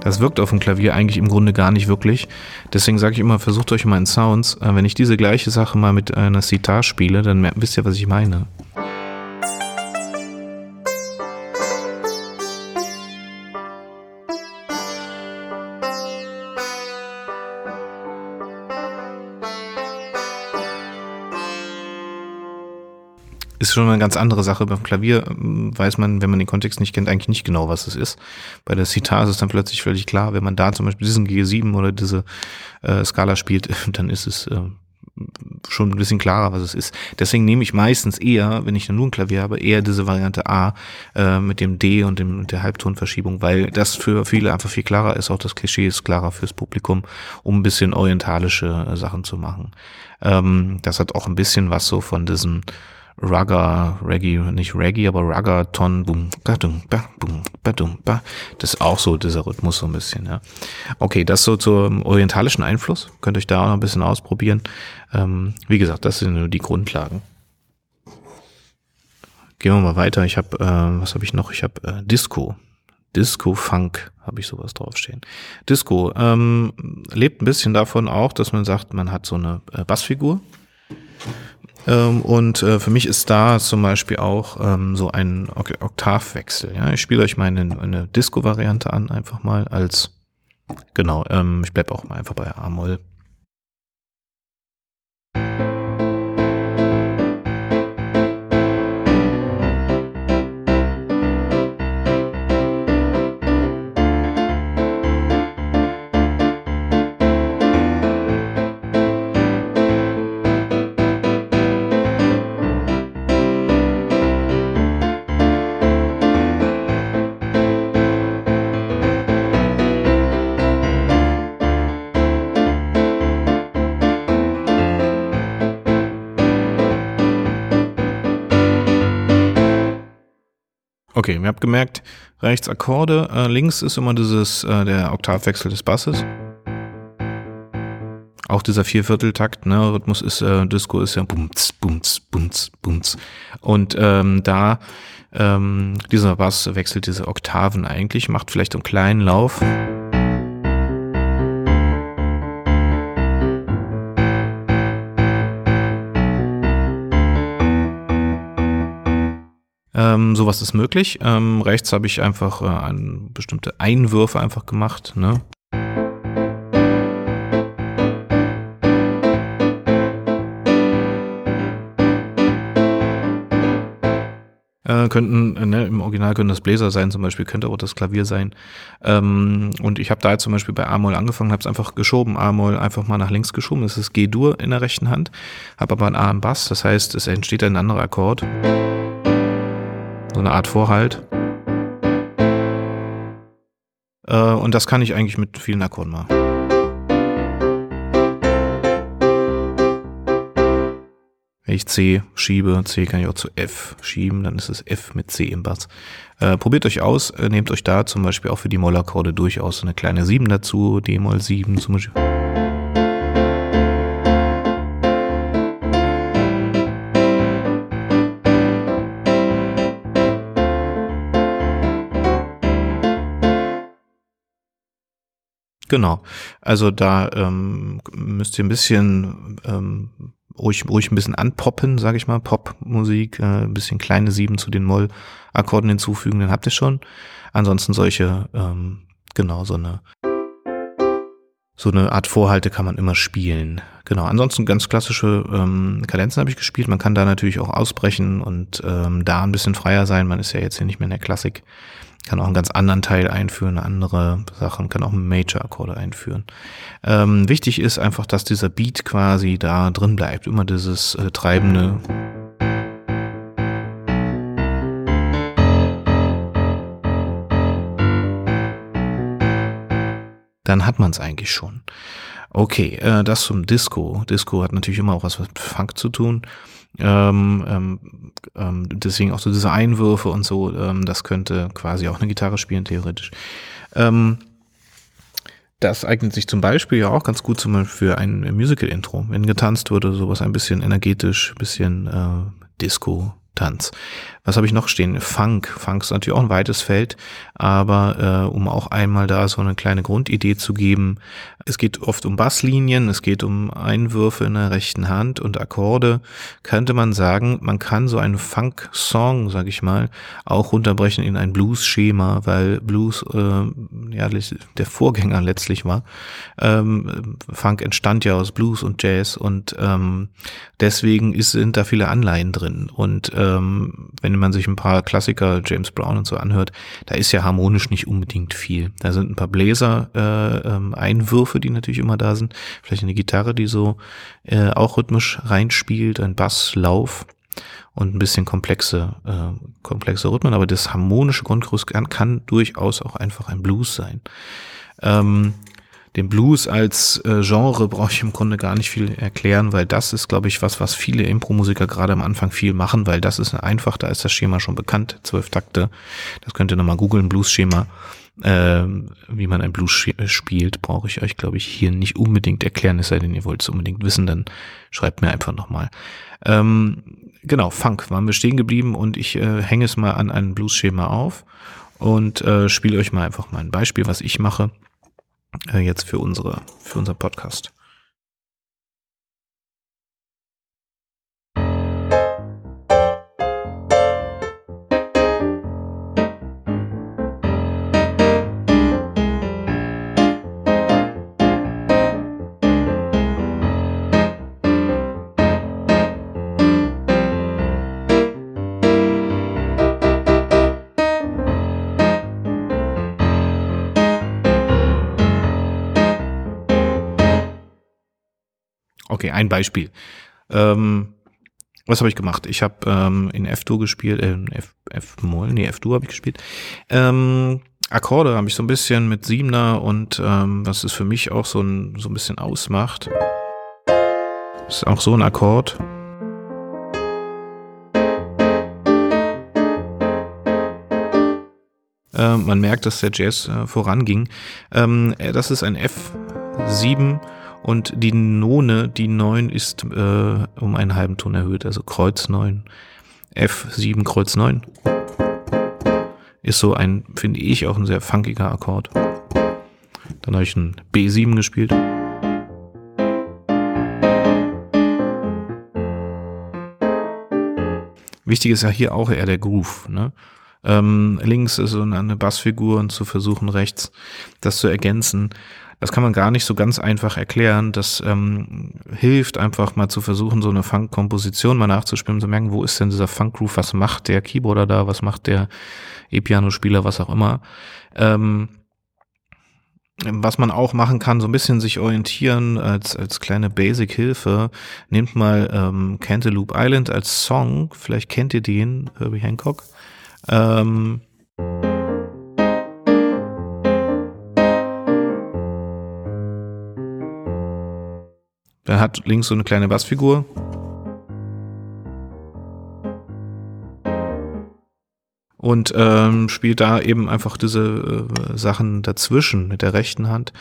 Das wirkt auf dem Klavier eigentlich im Grunde gar nicht wirklich. Deswegen sage ich immer, versucht euch mal in Sounds. Äh, wenn ich diese gleiche Sache mal mit einer Sitar spiele, dann wisst ihr, was ich meine. Ist schon eine ganz andere Sache. Beim Klavier ähm, weiß man, wenn man den Kontext nicht kennt, eigentlich nicht genau, was es ist. Bei der Sitar ist es dann plötzlich völlig klar. Wenn man da zum Beispiel diesen G7 oder diese äh, Skala spielt, [LAUGHS] dann ist es äh, schon ein bisschen klarer, was es ist. Deswegen nehme ich meistens eher, wenn ich nur ein Klavier habe, eher diese Variante A äh, mit dem D und dem, der Halbtonverschiebung, weil das für viele einfach viel klarer ist. Auch das Klischee ist klarer fürs Publikum, um ein bisschen orientalische äh, Sachen zu machen. Ähm, das hat auch ein bisschen was so von diesem Rugger, Reggae, nicht Reggae, aber Rugger, Ton, boom, badum, ba, boom, badum, ba. Das ist auch so dieser Rhythmus so ein bisschen, ja. Okay, das so zum orientalischen Einfluss. Könnt euch da auch noch ein bisschen ausprobieren. Ähm, wie gesagt, das sind nur die Grundlagen. Gehen wir mal weiter. Ich habe, äh, was habe ich noch? Ich habe äh, Disco. Disco Funk habe ich sowas draufstehen. Disco ähm, lebt ein bisschen davon auch, dass man sagt, man hat so eine äh, Bassfigur ähm, und äh, für mich ist da zum Beispiel auch ähm, so ein Oktavwechsel. Ja? Ich spiele euch mal eine, eine Disco-Variante an, einfach mal als, genau, ähm, ich bleib auch mal einfach bei A-Moll. Okay, ihr habt gemerkt, rechts Akkorde, äh, links ist immer dieses, äh, der Oktavwechsel des Basses. Auch dieser Viervierteltakt, ne, Rhythmus ist, äh, Disco ist ja bumz, bumz, bumz, bumz. Und ähm, da, ähm, dieser Bass wechselt diese Oktaven eigentlich, macht vielleicht einen kleinen Lauf. Ähm, sowas ist möglich. Ähm, rechts habe ich einfach äh, ein, bestimmte Einwürfe einfach gemacht. Ne? Äh, könnten, äh, ne, im Original können das Bläser sein zum Beispiel, könnte auch das Klavier sein. Ähm, und ich habe da zum Beispiel bei A-Moll angefangen, habe es einfach geschoben, A-Moll einfach mal nach links geschoben, das ist G-Dur in der rechten Hand, habe aber ein A im Bass, das heißt, es entsteht ein anderer Akkord. Eine Art Vorhalt. Äh, und das kann ich eigentlich mit vielen Akkorden machen. Wenn ich C schiebe, C kann ich auch zu F schieben, dann ist es F mit C im Bass. Äh, probiert euch aus, äh, nehmt euch da zum Beispiel auch für die Mollakkorde durchaus eine kleine 7 dazu, D-Moll 7 zum Beispiel. Genau. Also da ähm, müsst ihr ein bisschen ähm, ruhig, ruhig ein bisschen anpoppen, sage ich mal, Popmusik, äh, ein bisschen kleine Sieben zu den Moll-Akkorden hinzufügen, dann habt ihr schon. Ansonsten solche, ähm, genau, so eine so eine Art Vorhalte kann man immer spielen. Genau. Ansonsten ganz klassische ähm, Kadenzen habe ich gespielt. Man kann da natürlich auch ausbrechen und ähm, da ein bisschen freier sein. Man ist ja jetzt hier nicht mehr in der Klassik kann auch einen ganz anderen Teil einführen, andere Sachen, kann auch Major-Akkorde einführen. Ähm, wichtig ist einfach, dass dieser Beat quasi da drin bleibt, immer dieses äh, treibende. Dann hat man es eigentlich schon. Okay, äh, das zum Disco. Disco hat natürlich immer auch was mit Funk zu tun. Ähm, ähm, ähm, deswegen auch so diese Einwürfe und so, ähm, das könnte quasi auch eine Gitarre spielen, theoretisch. Ähm, das eignet sich zum Beispiel ja auch ganz gut zum Beispiel für ein Musical-Intro. Wenn getanzt wurde, sowas ein bisschen energetisch, bisschen äh, Disco, Tanz. Was habe ich noch stehen? Funk. Funk ist natürlich auch ein weites Feld, aber äh, um auch einmal da so eine kleine Grundidee zu geben, es geht oft um Basslinien, es geht um Einwürfe in der rechten Hand und Akkorde. Könnte man sagen, man kann so einen Funk-Song, sag ich mal, auch runterbrechen in ein Blues-Schema, weil Blues äh, ja der Vorgänger letztlich war. Ähm, Funk entstand ja aus Blues und Jazz und ähm, deswegen ist, sind da viele Anleihen drin. Und ähm, wenn man sich ein paar Klassiker, James Brown und so anhört, da ist ja harmonisch nicht unbedingt viel. Da sind ein paar Bläser, äh, ähm, Einwürfe, die natürlich immer da sind. Vielleicht eine Gitarre, die so äh, auch rhythmisch reinspielt, ein Basslauf und ein bisschen komplexe, äh, komplexe Rhythmen, aber das harmonische Grundgerüst kann, kann durchaus auch einfach ein Blues sein. Ähm, den Blues als äh, Genre brauche ich im Grunde gar nicht viel erklären, weil das ist, glaube ich, was, was viele Impro-Musiker gerade am Anfang viel machen, weil das ist einfach, da ist das Schema schon bekannt, zwölf Takte. Das könnt ihr nochmal googeln, Blues-Schema. Äh, wie man ein Blues spielt, brauche ich euch, glaube ich, hier nicht unbedingt erklären, es sei denn, ihr wollt es unbedingt wissen, dann schreibt mir einfach nochmal. Ähm, genau, Funk waren wir stehen geblieben und ich äh, hänge es mal an ein Blues-Schema auf und äh, spiele euch mal einfach mal ein Beispiel, was ich mache äh, jetzt für unsere, für unser Podcast. Okay, ein Beispiel. Ähm, was habe ich gemacht? Ich habe ähm, in F-Dur gespielt, äh, F, F-Moll, nee, F-Dur habe ich gespielt. Ähm, Akkorde habe ich so ein bisschen mit Siebener und ähm, was es für mich auch so ein, so ein bisschen ausmacht, ist auch so ein Akkord. Äh, man merkt, dass der Jazz äh, voranging. Ähm, äh, das ist ein F7 und die None, die 9 ist äh, um einen halben Ton erhöht, also Kreuz 9. F7 Kreuz 9 ist so ein, finde ich, auch ein sehr funkiger Akkord. Dann habe ich ein B7 gespielt. Wichtig ist ja hier auch eher der Groove. Ne? Ähm, links ist so eine Bassfigur und zu versuchen rechts das zu ergänzen. Das kann man gar nicht so ganz einfach erklären. Das ähm, hilft einfach mal zu versuchen, so eine Funk-Komposition mal nachzuspielen, zu merken, wo ist denn dieser Funk-Groove, was macht der Keyboarder da, was macht der E-Piano-Spieler, was auch immer. Ähm, was man auch machen kann, so ein bisschen sich orientieren als, als kleine Basic-Hilfe. Nehmt mal ähm, Cantaloupe Island als Song. Vielleicht kennt ihr den, Herbie Hancock. Ähm, er hat links so eine kleine Bassfigur. und ähm, spielt da eben einfach diese äh, Sachen dazwischen mit der rechten Hand.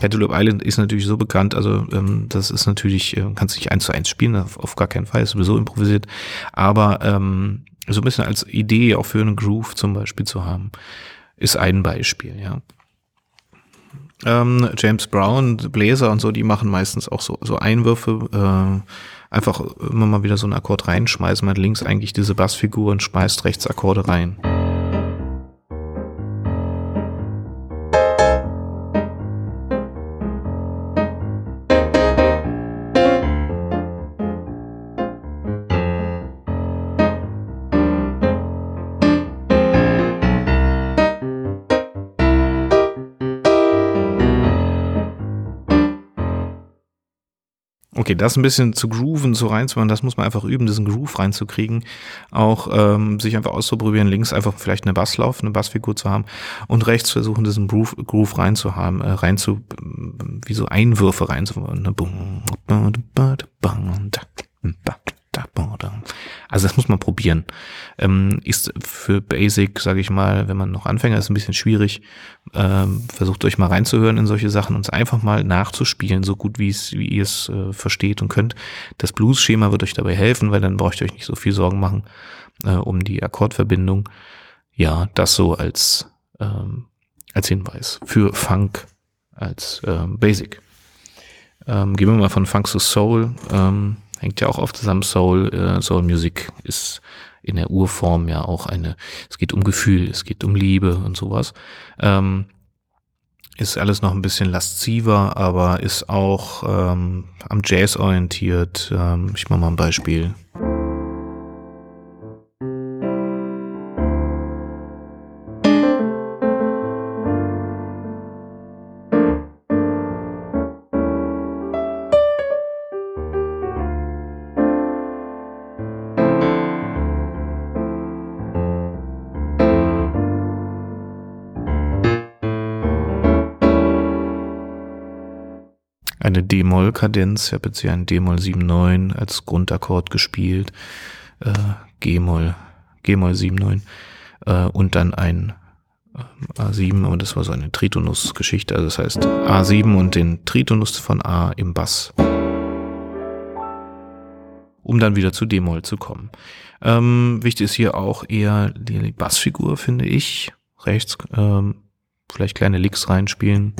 Cantaloupe Island ist natürlich so bekannt, also ähm, das ist natürlich, äh, kannst nicht eins zu eins spielen, auf, auf gar keinen Fall, ist sowieso improvisiert, aber ähm, so ein bisschen als Idee auch für einen Groove zum Beispiel zu haben, ist ein Beispiel, ja. Ähm, James Brown, Bläser und so, die machen meistens auch so, so Einwürfe, äh, einfach immer mal wieder so einen Akkord reinschmeißen. Man hat links eigentlich diese Bassfigur und schmeißt rechts Akkorde rein. Das ein bisschen zu grooven, so reinzumachen, das muss man einfach üben, diesen Groove reinzukriegen. Auch ähm, sich einfach auszuprobieren, links einfach vielleicht eine Basslauf, eine Bassfigur zu haben und rechts versuchen, diesen Groove, Groove reinzuhaben, äh, rein zu, wie so Einwürfe reinzumachen. Also das muss man probieren. Ähm, ist für Basic, sage ich mal, wenn man noch Anfänger ist, ein bisschen schwierig. Ähm, versucht euch mal reinzuhören in solche Sachen und es einfach mal nachzuspielen, so gut wie es, wie ihr es äh, versteht und könnt. Das Blues-Schema wird euch dabei helfen, weil dann braucht ihr euch nicht so viel Sorgen machen äh, um die Akkordverbindung. Ja, das so als ähm, als Hinweis für Funk als ähm, Basic. Ähm, gehen wir mal von Funk zu Soul. Hängt ja auch oft zusammen. Soul, äh, Soul Music ist in der Urform ja auch eine, es geht um Gefühl, es geht um Liebe und sowas. Ähm, ist alles noch ein bisschen lasziver, aber ist auch ähm, am Jazz orientiert. Ähm, ich mache mal ein Beispiel. D-Moll-Kadenz. Ich habe jetzt hier ein D-Moll 7-9 als Grundakkord gespielt. Äh, G-Moll, G-Moll 7-9 äh, und dann ein äh, A7, und das war so eine Tritonus-Geschichte. Also das heißt A7 und den Tritonus von A im Bass. Um dann wieder zu D-Moll zu kommen. Ähm, wichtig ist hier auch eher die Bassfigur, finde ich. Rechts, ähm, vielleicht kleine Licks reinspielen.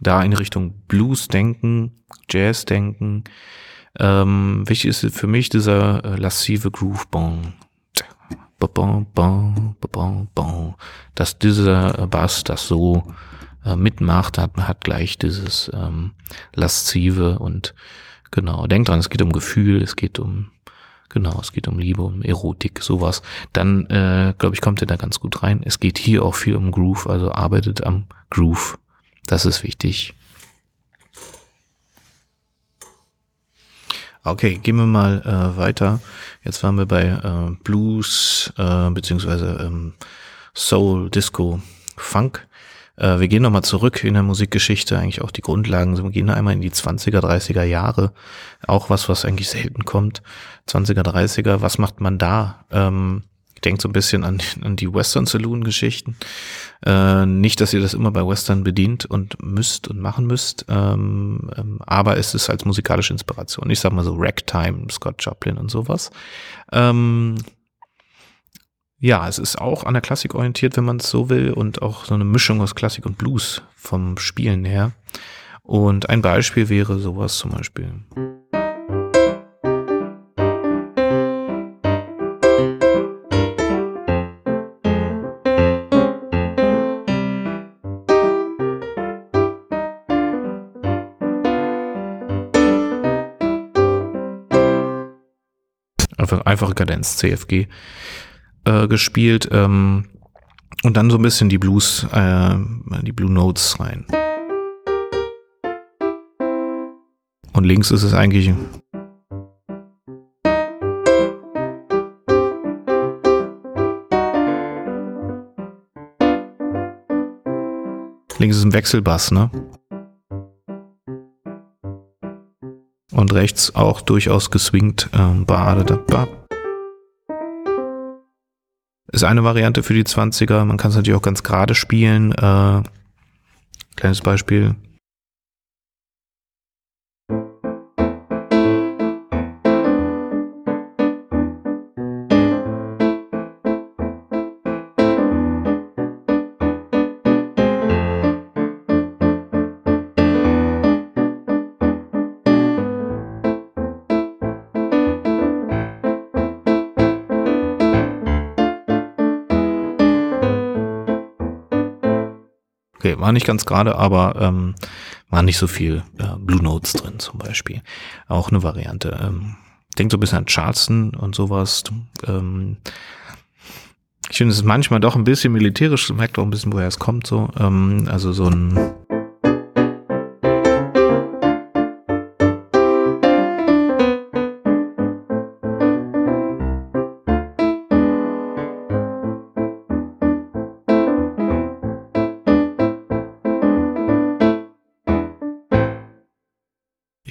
Da in Richtung Blues denken, Jazz denken. Ähm, wichtig ist für mich dieser äh, lassive Groove. Bon, bon, bon, bon, bon, dass dieser Bass das so äh, mitmacht, hat, hat gleich dieses ähm, laszive und genau, denkt dran, es geht um Gefühl, es geht um Genau, es geht um Liebe, um Erotik, sowas. Dann, äh, glaube ich, kommt ihr da ganz gut rein. Es geht hier auch viel um Groove, also arbeitet am Groove. Das ist wichtig. Okay, gehen wir mal äh, weiter. Jetzt waren wir bei äh, Blues äh, beziehungsweise ähm, Soul, Disco, Funk. Äh, wir gehen nochmal zurück in der Musikgeschichte, eigentlich auch die Grundlagen. Wir gehen einmal in die 20er, 30er Jahre. Auch was, was eigentlich selten kommt. 20er, 30er, was macht man da? Ähm, ich denke so ein bisschen an, an die Western Saloon Geschichten. Äh, nicht, dass ihr das immer bei Western bedient und müsst und machen müsst, ähm, ähm, aber es ist als musikalische Inspiration. Ich sag mal so Ragtime, Scott Joplin und sowas. Ähm, ja, es ist auch an der Klassik orientiert, wenn man es so will, und auch so eine Mischung aus Klassik und Blues vom Spielen her. Und ein Beispiel wäre sowas zum Beispiel. Einfach einfache Kadenz, CFG, äh, gespielt ähm, und dann so ein bisschen die Blues, äh, die Blue Notes rein. Und links ist es eigentlich Links ist ein Wechselbass, ne? Und rechts auch durchaus geswingt. Ähm, ist eine Variante für die 20er. Man kann es natürlich auch ganz gerade spielen. Äh, kleines Beispiel. Okay, war nicht ganz gerade, aber ähm, war nicht so viel äh, Blue Notes drin zum Beispiel. Auch eine Variante. Ähm, denkt so ein bisschen an Charleston und sowas. Ähm, ich finde, es ist manchmal doch ein bisschen militärisch, merkt auch ein bisschen, woher es kommt so. Ähm, also so ein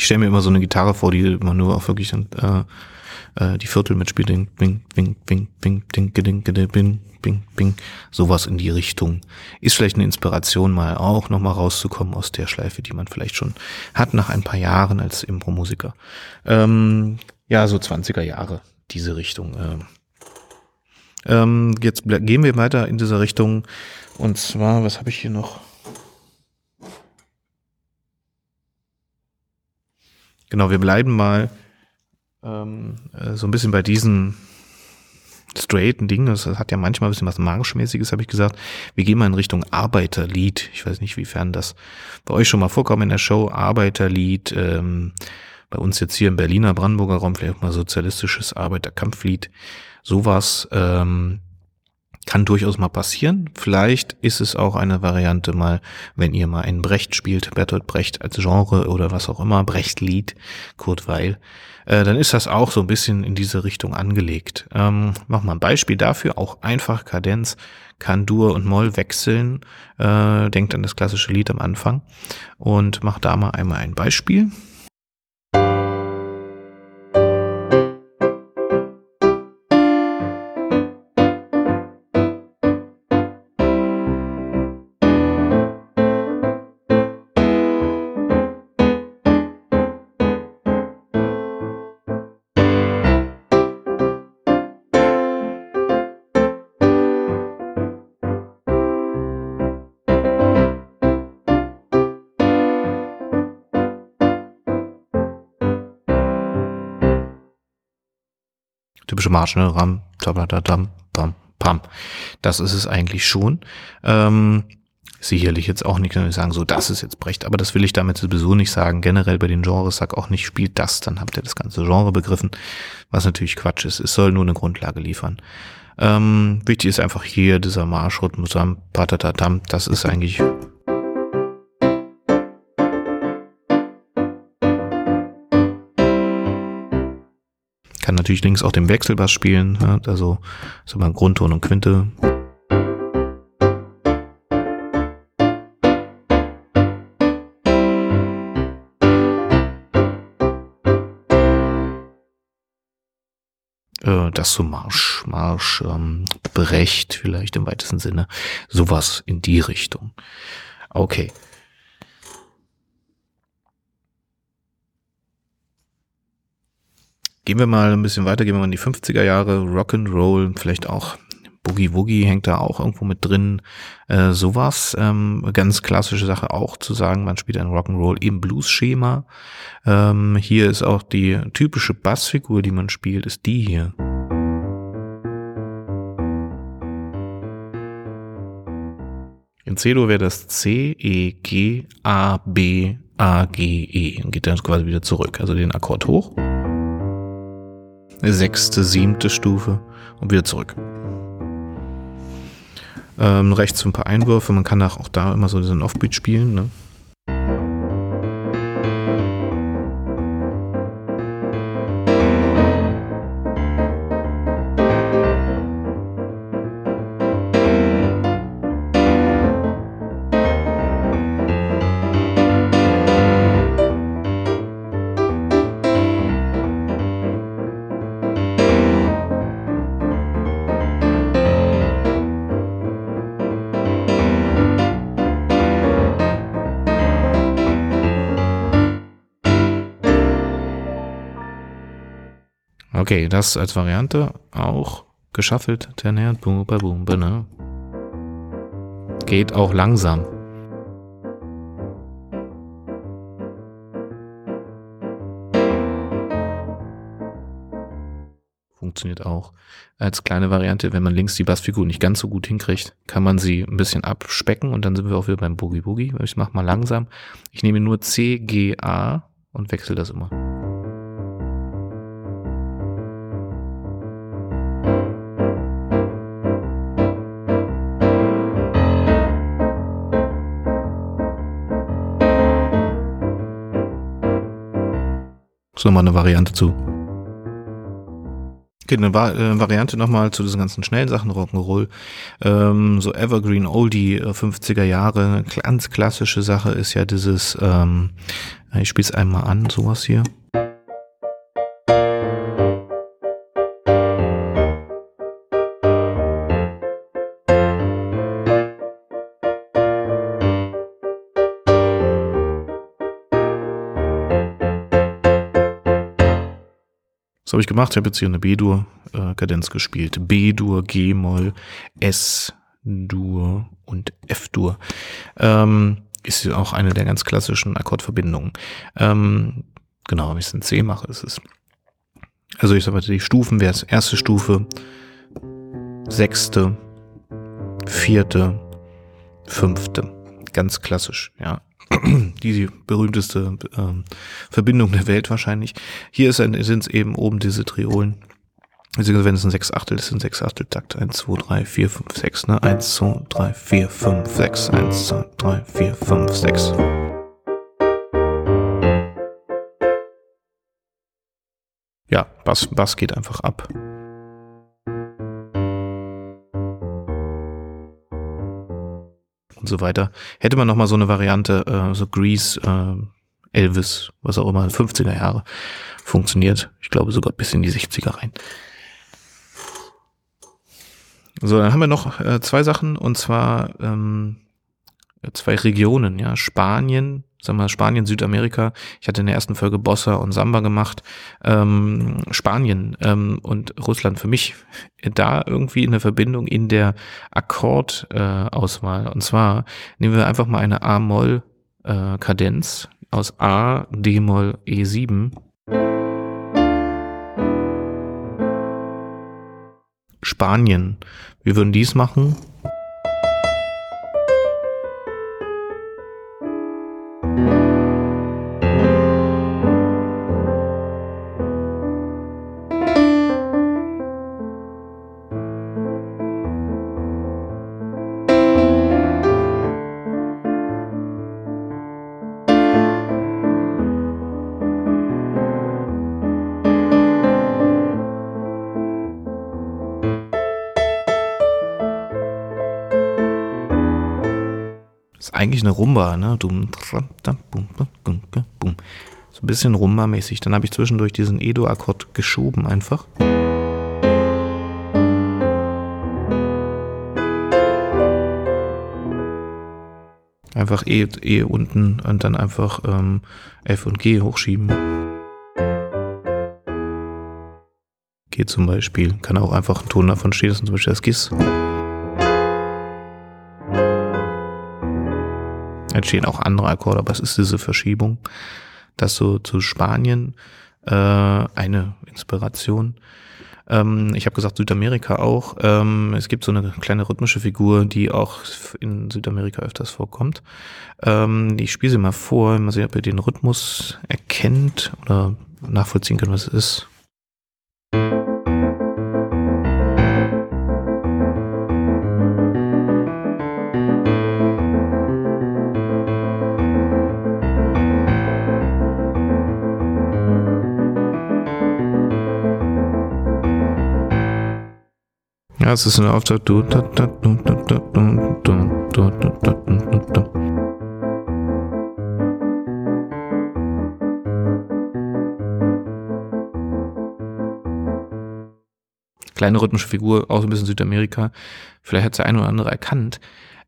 stelle mir immer so eine Gitarre vor, die man nur auch wirklich äh, äh, die Viertel mitspielt. Ding, bing, bing, bing, bing, ding, ding, ding, bing, bing, bing. Sowas in die Richtung. Ist vielleicht eine Inspiration, mal auch nochmal rauszukommen aus der Schleife, die man vielleicht schon hat nach ein paar Jahren als Impro-Musiker. Ähm, ja, so 20er Jahre, diese Richtung. Äh. Ähm, jetzt gehen wir weiter in dieser Richtung. Und zwar, was habe ich hier noch? Genau, wir bleiben mal ähm, äh, so ein bisschen bei diesen straighten Dingen. Das hat ja manchmal ein bisschen was Marschmäßiges, habe ich gesagt. Wir gehen mal in Richtung Arbeiterlied. Ich weiß nicht, wiefern das bei euch schon mal vorkommt in der Show. Arbeiterlied. Ähm, bei uns jetzt hier im Berliner Brandenburger Raum vielleicht mal sozialistisches Arbeiterkampflied. Sowas. Ähm, kann durchaus mal passieren. Vielleicht ist es auch eine Variante mal, wenn ihr mal einen Brecht spielt, Bertolt Brecht als Genre oder was auch immer, Brecht-Lied, Kurt Weil, äh, dann ist das auch so ein bisschen in diese Richtung angelegt. Ähm, mach mal ein Beispiel dafür, auch einfach Kadenz, kann Dur und Moll wechseln, äh, denkt an das klassische Lied am Anfang und mach da mal einmal ein Beispiel. Marsch, ne? Ram, tabadadam, pam, pam. Das ist es eigentlich schon. Ähm, sicherlich jetzt auch nicht, wenn ich sagen, so, das ist jetzt Brecht, aber das will ich damit sowieso nicht sagen. Generell bei den Genres sag auch nicht, spielt das, dann habt ihr das ganze Genre begriffen, was natürlich Quatsch ist. Es soll nur eine Grundlage liefern. Ähm, wichtig ist einfach hier dieser Marschrhythmus, patatatam, das ist eigentlich kann natürlich links auch den Wechselbass spielen, ne? also so mal Grundton und Quinte. Äh, das so Marsch, Marsch, ähm, Brecht vielleicht im weitesten Sinne, sowas in die Richtung. Okay, Gehen wir mal ein bisschen weiter, gehen wir mal in die 50er Jahre, Rock'n'Roll, vielleicht auch Boogie Woogie hängt da auch irgendwo mit drin. Äh, sowas, ähm, ganz klassische Sache auch zu sagen, man spielt ein Rock'n'Roll im Blues-Schema. Ähm, hier ist auch die typische Bassfigur, die man spielt, ist die hier. In C-Dur wäre das C, E, G, A, B, A, G, E. Und geht dann quasi wieder zurück. Also den Akkord hoch sechste, siebte Stufe und wieder zurück. Ähm, rechts ein paar Einwürfe, man kann auch da immer so diesen Offbeat spielen. Ne? Das als Variante auch geschaffelt. Ne? Geht auch langsam. Funktioniert auch. Als kleine Variante, wenn man links die Bassfigur nicht ganz so gut hinkriegt, kann man sie ein bisschen abspecken und dann sind wir auch wieder beim Boogie Boogie. Ich mache mal langsam. Ich nehme nur C, G, A und wechsle das immer. So nochmal eine Variante zu. Okay, eine Va äh, Variante nochmal zu diesen ganzen schnellen Sachen, Rock'n'Roll. Ähm, so Evergreen Oldie äh, 50er Jahre, eine ganz klassische Sache ist ja dieses, ähm, ich spiele es einmal an, sowas hier. Was habe ich gemacht? Ich habe jetzt hier eine B-Dur-Kadenz äh, gespielt. B-Dur, G-Moll, S-Dur und F-Dur. Ähm, ist auch eine der ganz klassischen Akkordverbindungen. Ähm, genau, wenn ich es in C mache, ist es. Also ich sage mal, die Stufen wäre es erste Stufe, sechste, vierte, fünfte. Ganz klassisch, ja. [CLEARS THROAT] die berühmteste ähm, Verbindung der Welt wahrscheinlich. Hier sind es eben oben diese Triolen. Beziehungsweise wenn es ein 6 Achtel ist, ein 6 Achtel Takt. 1, 2, 3, 4, 5, 6, ne? 1, 2, 3, 4, 5, 6. 1, 2, 3, 4, 5, 6. Ja, Bass, Bass geht einfach ab. Und so weiter. Hätte man noch mal so eine Variante, äh, so Grease, äh, Elvis, was auch immer, 50er Jahre funktioniert. Ich glaube sogar bis in die 60er rein. So, dann haben wir noch äh, zwei Sachen und zwar ähm, zwei Regionen, ja, Spanien sagen wir Spanien, Südamerika. Ich hatte in der ersten Folge Bossa und Samba gemacht. Ähm, Spanien ähm, und Russland für mich da irgendwie eine Verbindung in der Akkordauswahl. Äh, und zwar nehmen wir einfach mal eine A-Moll-Kadenz äh, aus A, D-Moll, E7. Spanien. Wir würden dies machen. eigentlich eine Rumba, ne? So ein bisschen Rumba-mäßig. Dann habe ich zwischendurch diesen Edo-Akkord geschoben einfach. Einfach E, e unten und dann einfach ähm, F und G hochschieben. G zum Beispiel. Kann auch einfach ein Ton davon stehen, das ist zum Beispiel das GIS. Entstehen auch andere Akkorde, aber es ist diese Verschiebung. Das so zu Spanien äh, eine Inspiration. Ähm, ich habe gesagt Südamerika auch. Ähm, es gibt so eine kleine rhythmische Figur, die auch in Südamerika öfters vorkommt. Ähm, ich spiele sie mal vor, mal sehen, ob ihr den Rhythmus erkennt oder nachvollziehen könnt, was es ist. Ja, es ist eine Auftrag. Kleine rhythmische Figur, auch so ein bisschen Südamerika. Vielleicht hat es der eine oder andere erkannt.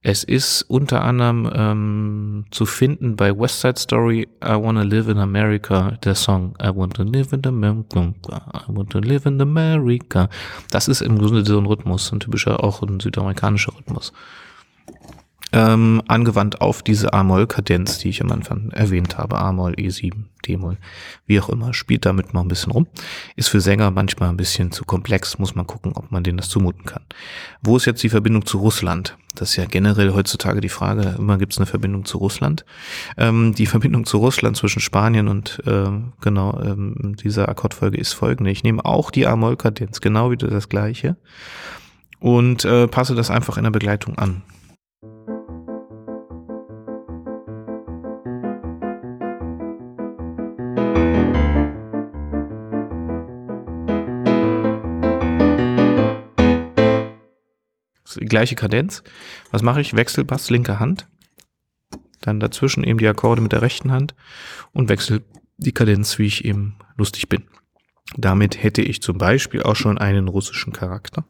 Es ist unter anderem ähm, zu finden bei West Side Story I Wanna Live in America, der Song I Want to Live in America, I Want to Live in America. Das ist im Grunde so ein Rhythmus, ein typischer, auch ein südamerikanischer Rhythmus ähm, angewandt auf diese A-Moll-Kadenz, die ich am Anfang erwähnt habe. A-Moll, E7, D-Moll, wie auch immer. Spielt damit mal ein bisschen rum. Ist für Sänger manchmal ein bisschen zu komplex. Muss man gucken, ob man denen das zumuten kann. Wo ist jetzt die Verbindung zu Russland? Das ist ja generell heutzutage die Frage. Immer gibt es eine Verbindung zu Russland. Ähm, die Verbindung zu Russland zwischen Spanien und ähm, genau ähm, dieser Akkordfolge ist folgende. Ich nehme auch die A-Moll-Kadenz, genau wieder das gleiche und äh, passe das einfach in der Begleitung an. Gleiche Kadenz. Was mache ich? Wechselbass, linke Hand. Dann dazwischen eben die Akkorde mit der rechten Hand und wechsel die Kadenz, wie ich eben lustig bin. Damit hätte ich zum Beispiel auch schon einen russischen Charakter.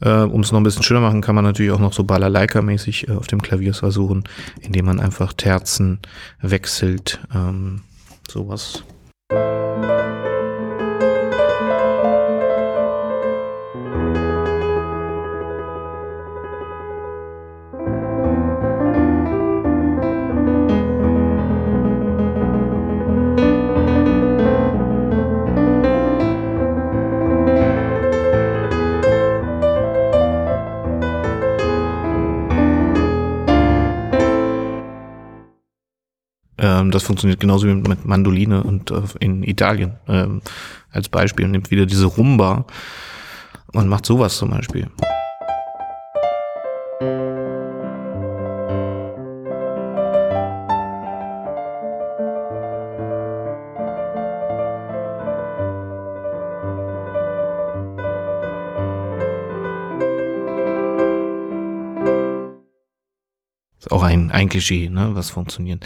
Äh, um es noch ein bisschen schöner machen, kann man natürlich auch noch so Balalaika-mäßig äh, auf dem Klavier versuchen, indem man einfach Terzen wechselt, ähm, sowas. Das funktioniert genauso wie mit Mandoline und äh, in Italien ähm, als Beispiel. Nimmt wieder diese Rumba und macht sowas zum Beispiel. Auch ein, ein Klischee, ne, was funktioniert.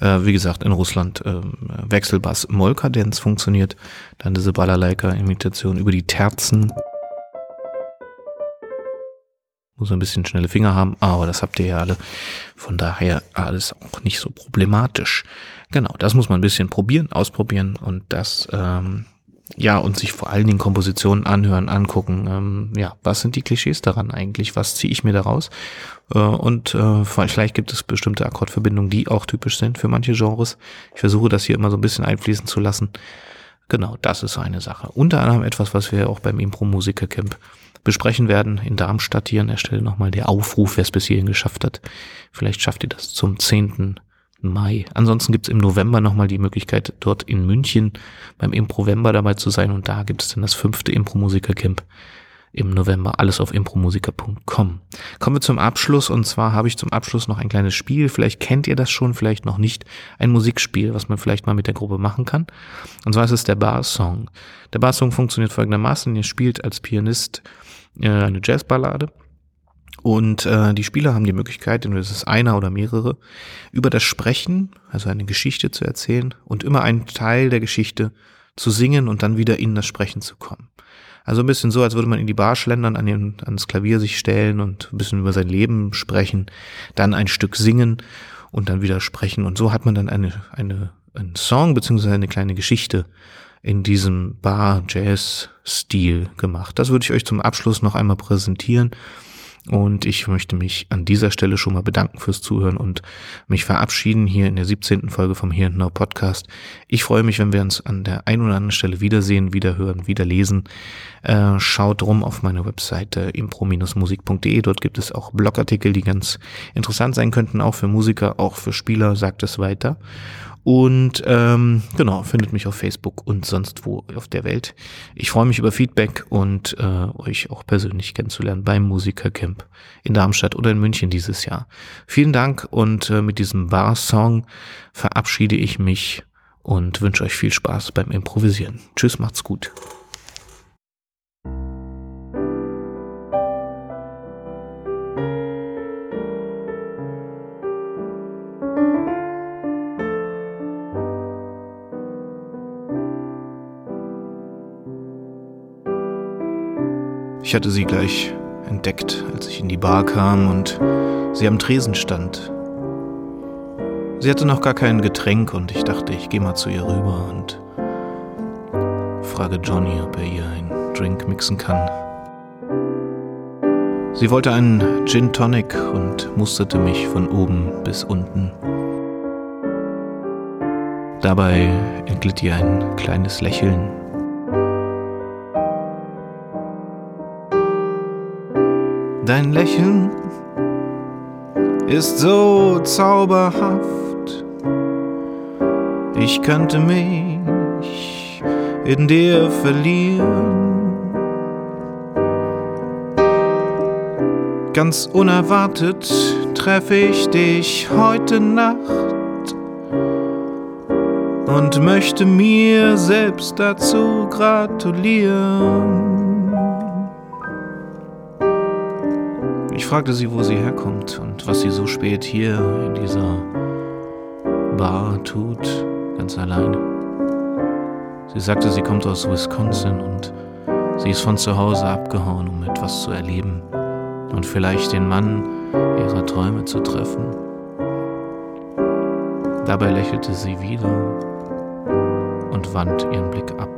Äh, wie gesagt, in Russland äh, Wechselbass Mollkadenz funktioniert, dann diese Balalaika-Imitation über die Terzen. Muss ein bisschen schnelle Finger haben, aber das habt ihr ja alle. Von daher alles auch nicht so problematisch. Genau, das muss man ein bisschen probieren, ausprobieren und das ähm, ja, und sich vor allen Dingen Kompositionen anhören, angucken. Ähm, ja, was sind die Klischees daran eigentlich? Was ziehe ich mir daraus? Äh, und äh, vielleicht gibt es bestimmte Akkordverbindungen, die auch typisch sind für manche Genres. Ich versuche das hier immer so ein bisschen einfließen zu lassen. Genau, das ist so eine Sache. Unter anderem etwas, was wir auch beim Impro-Musiker-Camp besprechen werden in Darmstadt hier an der Stelle nochmal der Aufruf, wer es bis hierhin geschafft hat. Vielleicht schafft ihr das zum zehnten Mai. Ansonsten gibt es im November nochmal die Möglichkeit, dort in München beim Improvember dabei zu sein. Und da gibt es dann das fünfte Impro-Musiker-Camp im November. Alles auf impromusiker.com. Kommen wir zum Abschluss. Und zwar habe ich zum Abschluss noch ein kleines Spiel. Vielleicht kennt ihr das schon, vielleicht noch nicht. Ein Musikspiel, was man vielleicht mal mit der Gruppe machen kann. Und zwar ist es der Bar-Song. Der Bar-Song funktioniert folgendermaßen. Ihr spielt als Pianist äh, eine Jazzballade und äh, die Spieler haben die Möglichkeit, entweder es ist einer oder mehrere, über das Sprechen, also eine Geschichte zu erzählen und immer einen Teil der Geschichte zu singen und dann wieder in das Sprechen zu kommen. Also ein bisschen so, als würde man in die Bar schlendern, an den, ans Klavier sich stellen und ein bisschen über sein Leben sprechen, dann ein Stück singen und dann wieder sprechen. Und so hat man dann eine, eine, einen Song beziehungsweise eine kleine Geschichte in diesem Bar-Jazz-Stil gemacht. Das würde ich euch zum Abschluss noch einmal präsentieren. Und ich möchte mich an dieser Stelle schon mal bedanken fürs Zuhören und mich verabschieden hier in der 17. Folge vom Here and Now Podcast. Ich freue mich, wenn wir uns an der einen oder anderen Stelle wiedersehen, wiederhören, wiederlesen. Äh, schaut rum auf meine Webseite impro-musik.de. Dort gibt es auch Blogartikel, die ganz interessant sein könnten, auch für Musiker, auch für Spieler, sagt es weiter. Und ähm, genau, findet mich auf Facebook und sonst wo auf der Welt. Ich freue mich über Feedback und äh, euch auch persönlich kennenzulernen beim Musikercamp in Darmstadt oder in München dieses Jahr. Vielen Dank und äh, mit diesem Bar-Song verabschiede ich mich und wünsche euch viel Spaß beim Improvisieren. Tschüss, macht's gut. Ich hatte sie gleich entdeckt, als ich in die Bar kam und sie am Tresen stand. Sie hatte noch gar kein Getränk und ich dachte, ich gehe mal zu ihr rüber und frage Johnny, ob er ihr einen Drink mixen kann. Sie wollte einen Gin Tonic und musterte mich von oben bis unten. Dabei entglitt ihr ein kleines Lächeln Dein Lächeln ist so zauberhaft. Ich könnte mich in dir verlieren. Ganz unerwartet treffe ich dich heute Nacht und möchte mir selbst dazu gratulieren. Fragte sie, wo sie herkommt und was sie so spät hier in dieser Bar tut, ganz alleine. Sie sagte, sie kommt aus Wisconsin und sie ist von zu Hause abgehauen, um etwas zu erleben und vielleicht den Mann ihrer Träume zu treffen. Dabei lächelte sie wieder und wand ihren Blick ab.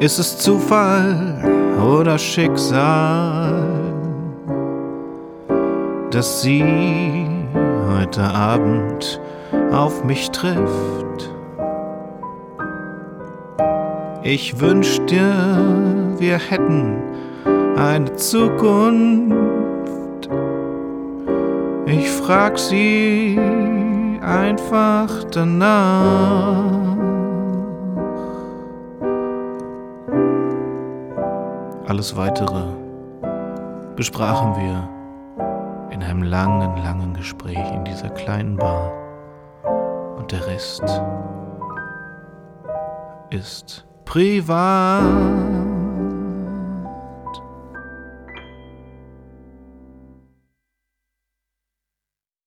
Ist es Zufall? Oder Schicksal, dass sie heute Abend auf mich trifft. Ich wünschte, wir hätten eine Zukunft. Ich frag sie einfach danach. Alles Weitere besprachen wir in einem langen, langen Gespräch in dieser kleinen Bar. Und der Rest ist privat.